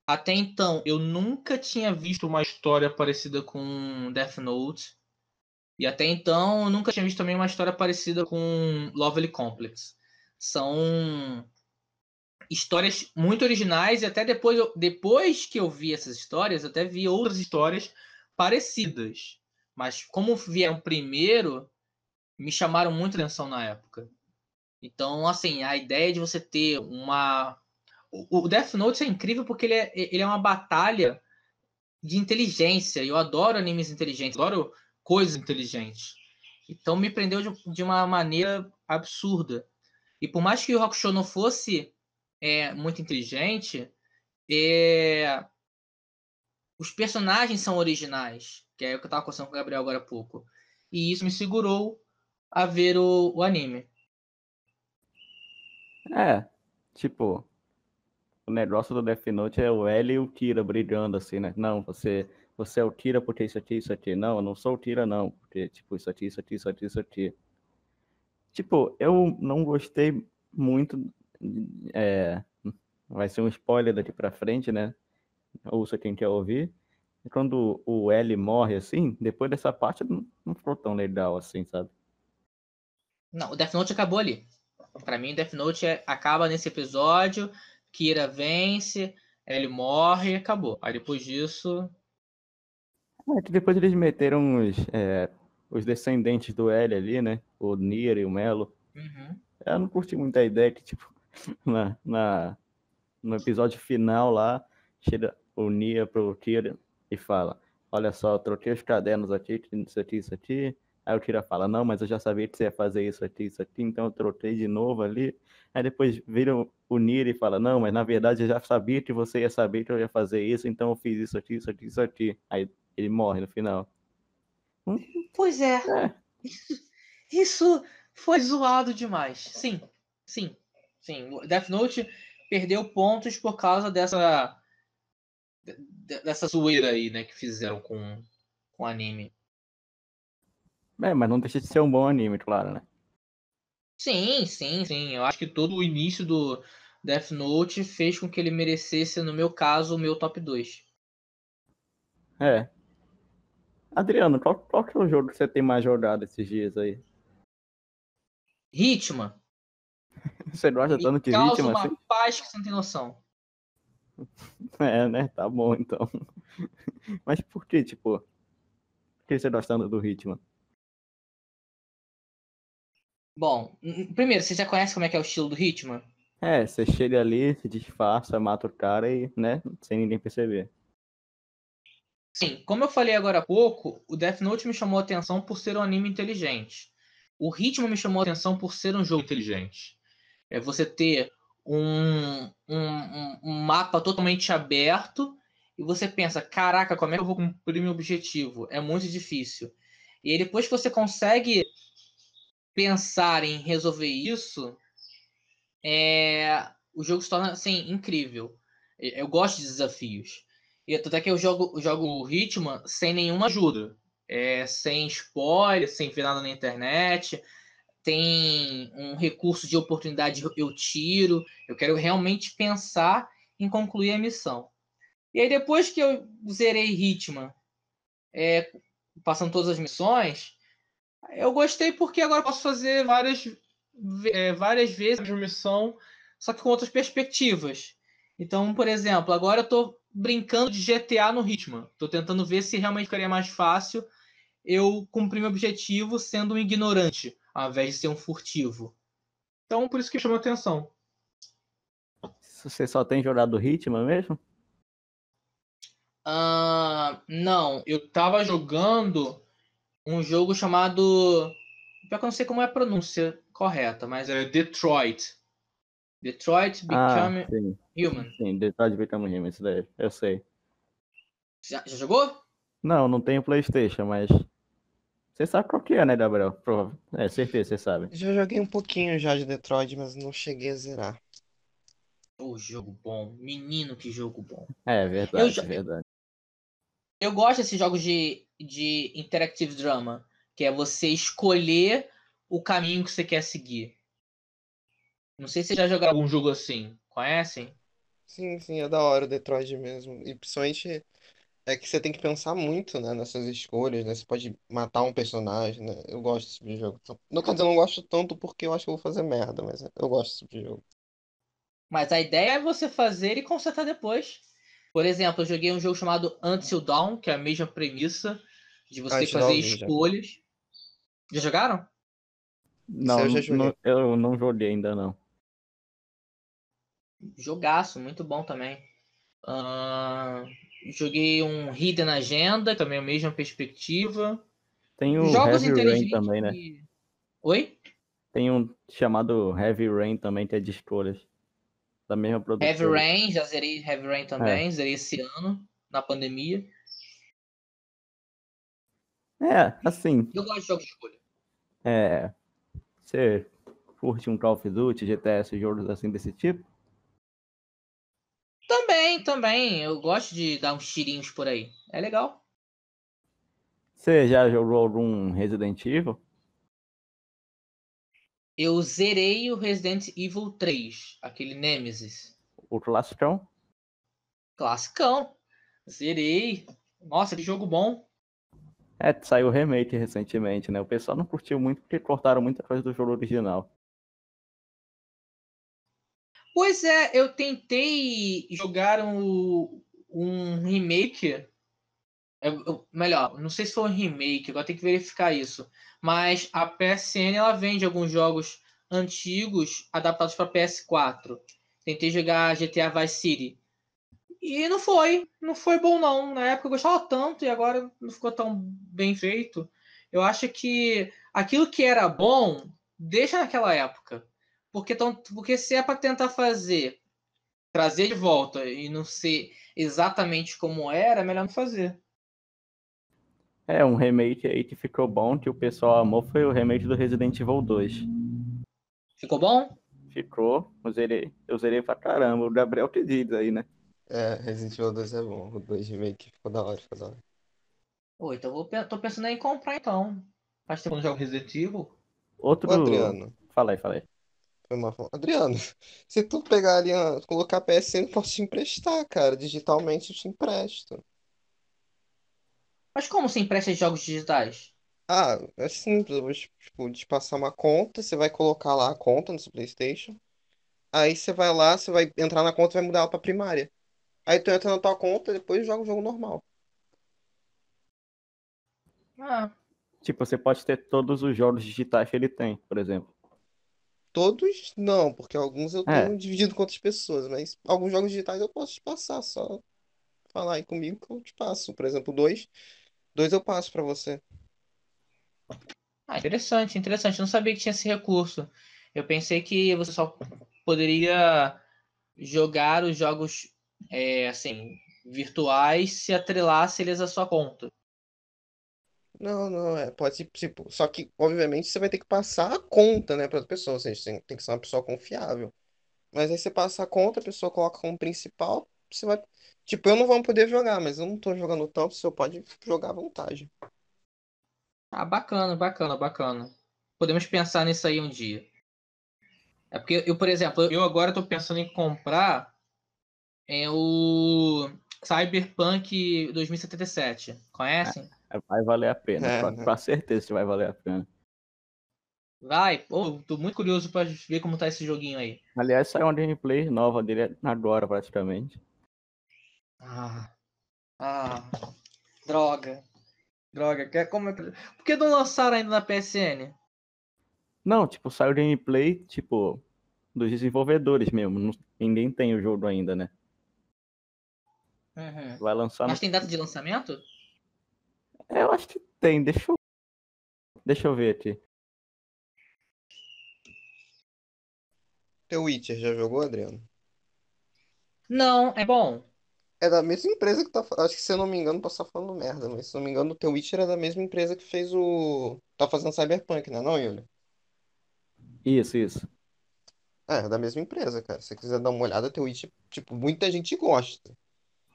Até então eu nunca tinha visto uma história parecida com Death Note. E até então eu nunca tinha visto também uma história parecida com Lovely Complex. São histórias muito originais e até depois, eu- depois que eu vi essas histórias, eu até vi outras histórias parecidas. Mas como vieram primeiro, me chamaram muito atenção na época. Então, assim, a ideia de você ter uma. O Death Note é incrível porque ele é, ele é uma batalha de inteligência. Eu adoro animes inteligentes, adoro coisas inteligentes. Então me prendeu de, de uma maneira absurda. E por mais que o Hakusho não fosse é, muito inteligente, é, os personagens são originais, que é o que eu estava conversando com o Gabriel agora há pouco. E isso me segurou a ver o, o anime. É, tipo, o negócio do Death Note é o L e o Kira brigando assim, né? Não, você, você é o Kira porque isso aqui, isso aqui. Não, eu não sou o Kira não, porque tipo isso aqui, isso aqui, isso aqui, isso aqui. Tipo, eu não gostei muito, é, vai ser um spoiler daqui pra frente, né? Ouça quem quer ouvir. Quando o L morre assim, depois dessa parte não, não ficou tão legal assim, sabe? Não, o Death Note acabou ali. Pra mim, Death Note é- acaba nesse episódio, Kira vence, ele morre e acabou. Aí depois disso. É que depois eles meteram os, é, os descendentes do L ali, né? O Nier e o Melo. Uhum. Eu não curti muito a ideia que, tipo, na, na, no episódio final lá, chega o Nier pro Kira e fala, olha só, eu troquei os cadernos aqui, isso aqui, isso aqui. Aí o Kira fala, não, mas eu já sabia que você ia fazer isso aqui, isso aqui, então eu troquei de novo ali. Aí depois vira o- Nier e fala, não, mas na verdade eu já sabia que você ia saber que eu ia fazer isso, então eu fiz isso aqui, isso aqui, isso aqui. Aí ele morre no final. Pois é. É. Isso foi zoado demais. Sim, sim, sim. Death Note perdeu pontos por causa dessa de- dessa zoeira aí, né, que fizeram com, com o anime. É, mas não deixa de ser um bom anime, claro, né? Sim, sim, sim. Eu acho que todo o início do Death Note fez com que ele merecesse, no meu caso, o meu top 2. É. Adriano, qual, qual que é o jogo que você tem mais jogado esses dias aí? Hitman. Você gosta Me tanto de causa ritmo uma assim? paz que você não tem noção. É, né? Tá bom, então. Mas por que, tipo... Por que você gosta tanto do ritmo? Bom, primeiro, você já conhece como é que é o estilo do Hitman? É, você chega ali, se disfarça, mata o cara e, né? Sem ninguém perceber. Sim, como eu falei agora há pouco, o Death Note me chamou a atenção por ser um anime inteligente. O Hitman me chamou a atenção por ser um jogo inteligente. É você ter um, um, um- mapa totalmente aberto e você pensa, caraca, como é que eu vou cumprir meu objetivo? É muito difícil. E aí depois que você consegue pensar em resolver isso, é, o jogo se torna assim, incrível. Eu gosto de desafios. E tanto é que eu jogo, jogo o Hitman sem nenhuma ajuda. É, sem spoiler, sem ver nada na internet. Tem um recurso de oportunidade, eu tiro. Eu quero realmente pensar em concluir a missão. E aí, depois que eu zerei Hitman, é, passando todas as missões, eu gostei porque agora posso fazer várias, é, várias vezes a missão, só que com outras perspectivas. Então, por exemplo, agora eu tô brincando de GTA no Hitman. Tô tentando ver se realmente ficaria mais fácil eu cumprir meu objetivo sendo um ignorante, ao invés de ser um furtivo. Então, por isso que chamou atenção. Você só tem jogado Hitman mesmo? Ah, não, eu tava jogando um jogo chamado. Pior que eu não sei como é a pronúncia correta, mas é Detroit. Detroit Become Ah, sim. Human. Sim, Detroit Become Human, isso daí. Eu sei. Já, já jogou? Não, não tenho Playstation, mas... Você sabe qual que é, né, Gabriel? É, certeza, você sabe. Já joguei um pouquinho já de Detroit, mas não cheguei a zerar. Ô, jogo bom. Menino, que jogo bom. É, verdade, Eu já- verdade. Eu gosto desses jogos de, de interactive drama, que é você escolher o caminho que você quer seguir. Não sei se você já jogaram algum jogo assim. Conhecem? Sim, sim, é da hora o Detroit mesmo. E principalmente é que você tem que pensar muito, né, nessas escolhas, né? Você pode matar um personagem, né? Eu gosto desse tipo de jogo. Então, Não quer dizer, eu não gosto tanto porque eu acho que eu vou fazer merda, mas eu gosto desse tipo de jogo. Mas a ideia é você fazer e consertar depois. Por exemplo, eu joguei um jogo chamado Until Dawn, que é a mesma premissa de você fazer escolhas. Já jogaram? Não, eu já joguei. não- eu não joguei ainda, não. Jogaço, muito bom também. Ahn, joguei um Hidden Agenda, também a mesma perspectiva. Tem o Jogos Heavy Rain também, né? que- Oi? Tem um chamado Heavy Rain também, que é de escolhas. Da mesma produtora. Heavy Rain, já zerei Heavy Rain É. também, zerei esse ano, na pandemia. É, assim, Eu gosto de jogos de escolha. é... Você curte um Call of Duty, GTS, jogos assim desse tipo? Também, também. Eu gosto de dar uns tirinhos por aí. É legal. Você já jogou algum Resident Evil? Eu zerei o Resident Evil 3, aquele Nemesis. O classicão? Classicão. Zerei. Nossa, que jogo bom. É, saiu o remake recentemente, né? O pessoal não curtiu muito porque cortaram muita coisa do jogo original. Pois é, eu tentei jogar um, um remake. Eu- eu- melhor, não sei se foi um remake, agora tem que verificar isso. Mas a PSN ela vende alguns jogos antigos adaptados para PS4. Tentei jogar GTA Vice City. E não foi, não foi bom não. Na época eu gostava tanto e agora não ficou tão bem feito. Eu acho que aquilo que era bom, deixa naquela época. Porque, tão, porque se é para tentar fazer, trazer de volta e não ser exatamente como era, é melhor não fazer. É, um remake aí que ficou bom, que o pessoal amou, foi o remake do Resident Evil 2. Ficou bom? Ficou, eu zerei, eu zerei pra caramba. O Gabriel que diz aí, né? É, Resident Evil 2 é bom. O 2 remake ficou da hora, ficou da hora. Pô, então vou, tô pensando em comprar então. Faz tempo que eu não jogo Resident Evil. Outro. Ô, Adriano, Fala aí, fala aí. Foi uma... Adriano, se tu pegar ali, a- colocar a PSN, eu posso te emprestar, cara. Digitalmente eu te empresto. Mas como se empresta jogos digitais? Ah, é simples, eu vou tipo, te passar uma conta, você vai colocar lá a conta no seu PlayStation. Aí você vai lá, você vai entrar na conta e vai mudar ela pra primária. Aí tu entra na tua conta e depois joga o jogo normal. Ah, Tipo, você pode ter todos os jogos digitais que ele tem, por exemplo. Todos não, porque alguns eu É. tenho dividido com outras pessoas, mas alguns jogos digitais eu posso te passar, só falar aí comigo que eu te passo. Por exemplo, dois, dois eu passo pra você. ah, interessante, interessante. Eu não sabia que tinha esse recurso. Eu pensei que você só poderia jogar os jogos é, assim virtuais se atrelasse eles à sua conta. Não, não, é, pode ser, tipo, só que, obviamente, você vai ter que passar a conta, né, para pessoa, ou seja, tem, tem que ser uma pessoa confiável. Mas aí você passa a conta, a pessoa coloca como principal, você vai, tipo, eu não vou poder jogar, mas eu não tô jogando tanto, você pode jogar à vontade. Ah, bacana, bacana, bacana. Podemos pensar nisso aí um dia. É porque eu, por exemplo, eu agora estou pensando em comprar é, o Cyberpunk 2077. Conhecem? Vai valer a pena, É, com, né? certeza que vai valer a pena. Vai, pô, tô muito curioso para ver como tá esse joguinho aí. Aliás, saiu uma gameplay nova dele agora, praticamente. Ah, ah, droga, droga. que- Como é que... Por que não lançaram ainda na PSN? Não, tipo, saiu gameplay, tipo, dos desenvolvedores mesmo. Ninguém tem o jogo ainda, né? Uhum. Vai lançar no... Mas tem data de lançamento? É, eu acho que tem, deixa eu... Deixa eu ver aqui. The Witcher já jogou, Adriano? Não, é bom. É da mesma empresa que tá. Acho que se eu não me engano, posso estar falando merda, mas se eu não me engano, o The Witcher é da mesma empresa que fez o. Tá fazendo Cyberpunk, né, não, Yuri? Isso, isso. É, é da mesma empresa, cara. Se você quiser dar uma olhada, The Witcher, tipo, muita gente gosta.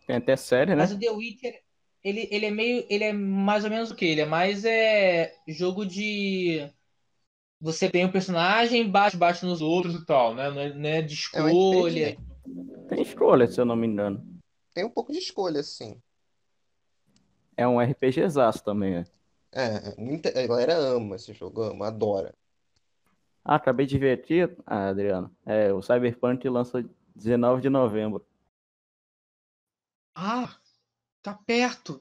Tem até série, né? Mas o The Witcher, ele, ele é meio. Ele é mais ou menos o quê? Ele é mais é, jogo de. Você tem um personagem, bate, bate nos outros e tal, né? Não é, não é de É escolha. Tem escolha, se eu não me engano. Tem um pouco de escolha, assim. É um RPG exato também, né? É, muita, a galera ama esse jogo, ama, adora. Ah, acabei de ver aqui, ah, Adriano. É, o Cyberpunk lança 19 de novembro. Ah, tá perto.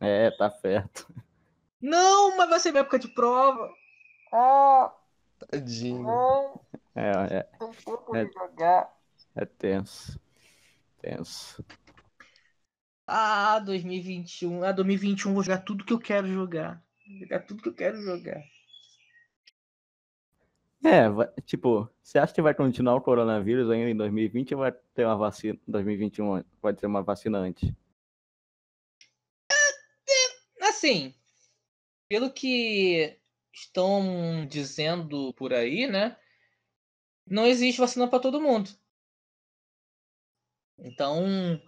É, tá perto. Não, mas vai ser minha época de prova. Ah, Tadinho. não, É, é, não vou É. jogar. é tenso. Tenso. Ah, 2021. Ah, 2021 eu vou jogar tudo que eu quero jogar. Vou jogar tudo que eu quero jogar. É, vai- tipo, você acha que vai continuar o coronavírus ainda em 2020 ou vai ter uma vacina? 2021 pode ter uma vacina antes? Assim, pelo que estão dizendo por aí, né? Não existe vacina para todo mundo. Então,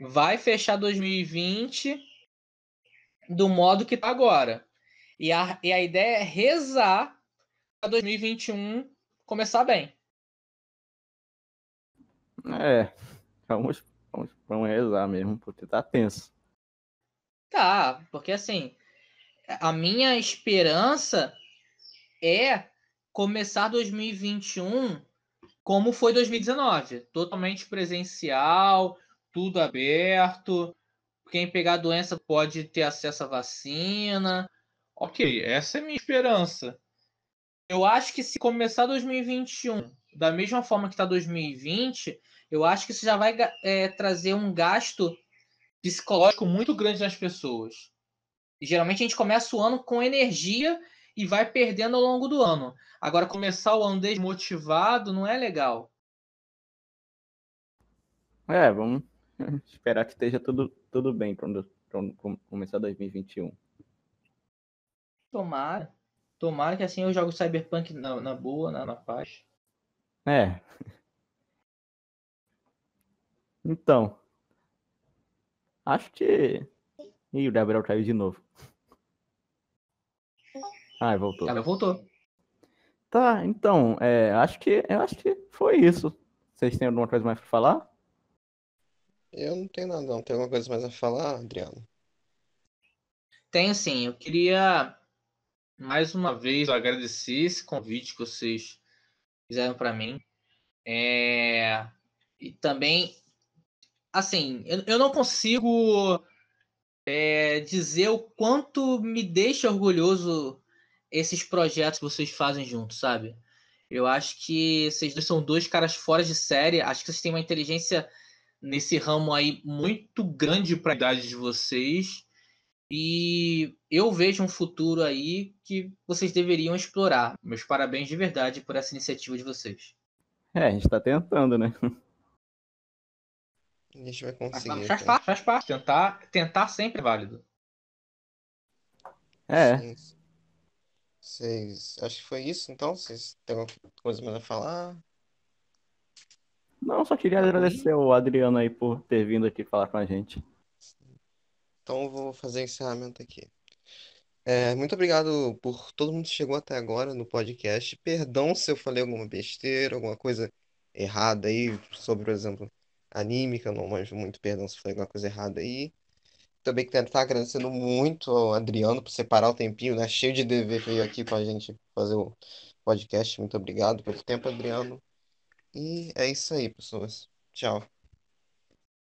vai fechar 2020 do modo que tá agora. E a, e a ideia é rezar para 2021 começar bem. É, vamos, vamos, vamos rezar mesmo, porque tá tenso. Tá, porque assim, a minha esperança é começar 2021 como foi 2019, totalmente presencial, tudo aberto. Quem pegar a doença pode ter acesso à vacina. Ok, essa é a minha esperança. Eu acho que se começar 2021 da mesma forma que está 2020, eu acho que isso já vai é, trazer um gasto psicológico muito grande nas pessoas. E geralmente a gente começa o ano com energia e vai perdendo ao longo do ano. Agora, começar o ano desmotivado não é legal. É, vamos esperar que esteja tudo, tudo bem quando, quando com- começar 2021. Tomara. Tomara que assim eu jogo Cyberpunk na, na boa, na, na paz. É. Então, acho que. Ih, o Gabriel caiu de novo. Ah, voltou. Ela voltou. Tá, então, é, acho que eu acho que foi isso. Vocês têm alguma coisa mais pra falar? Eu não tenho nada, não. Tem alguma coisa mais a falar, Adriano? Tenho sim. Eu queria mais uma vez agradecer esse convite que vocês fizeram para mim. É, E também, assim, eu, eu não consigo é, dizer o quanto me deixa orgulhoso esses projetos que vocês fazem juntos, sabe? Eu acho que vocês dois são dois caras fora de série. Acho que vocês têm uma inteligência nesse ramo aí muito grande para a idade de vocês. E eu vejo um futuro aí que vocês deveriam explorar. Meus parabéns de verdade por essa iniciativa de vocês. É, a gente tá tentando, né? A gente vai conseguir. faz parte, faz parte. Tentar, tentar sempre é válido. É. Vocês. Acho que foi isso, então? Vocês têm alguma coisa mais a falar? não, só queria agradecer o Adriano aí por ter vindo aqui falar com a gente. Então eu vou fazer encerramento aqui. É, muito obrigado por todo mundo que chegou até agora no podcast. Perdão se eu falei alguma besteira, alguma coisa errada aí, sobre, por exemplo, eu não manjo muito, perdão se falei alguma coisa errada aí. Também quero estar agradecendo muito ao Adriano por separar o tempinho, né? Cheio de dever veio aqui com a gente fazer o podcast. Muito obrigado pelo tempo, Adriano. E é isso aí, pessoas. Tchau.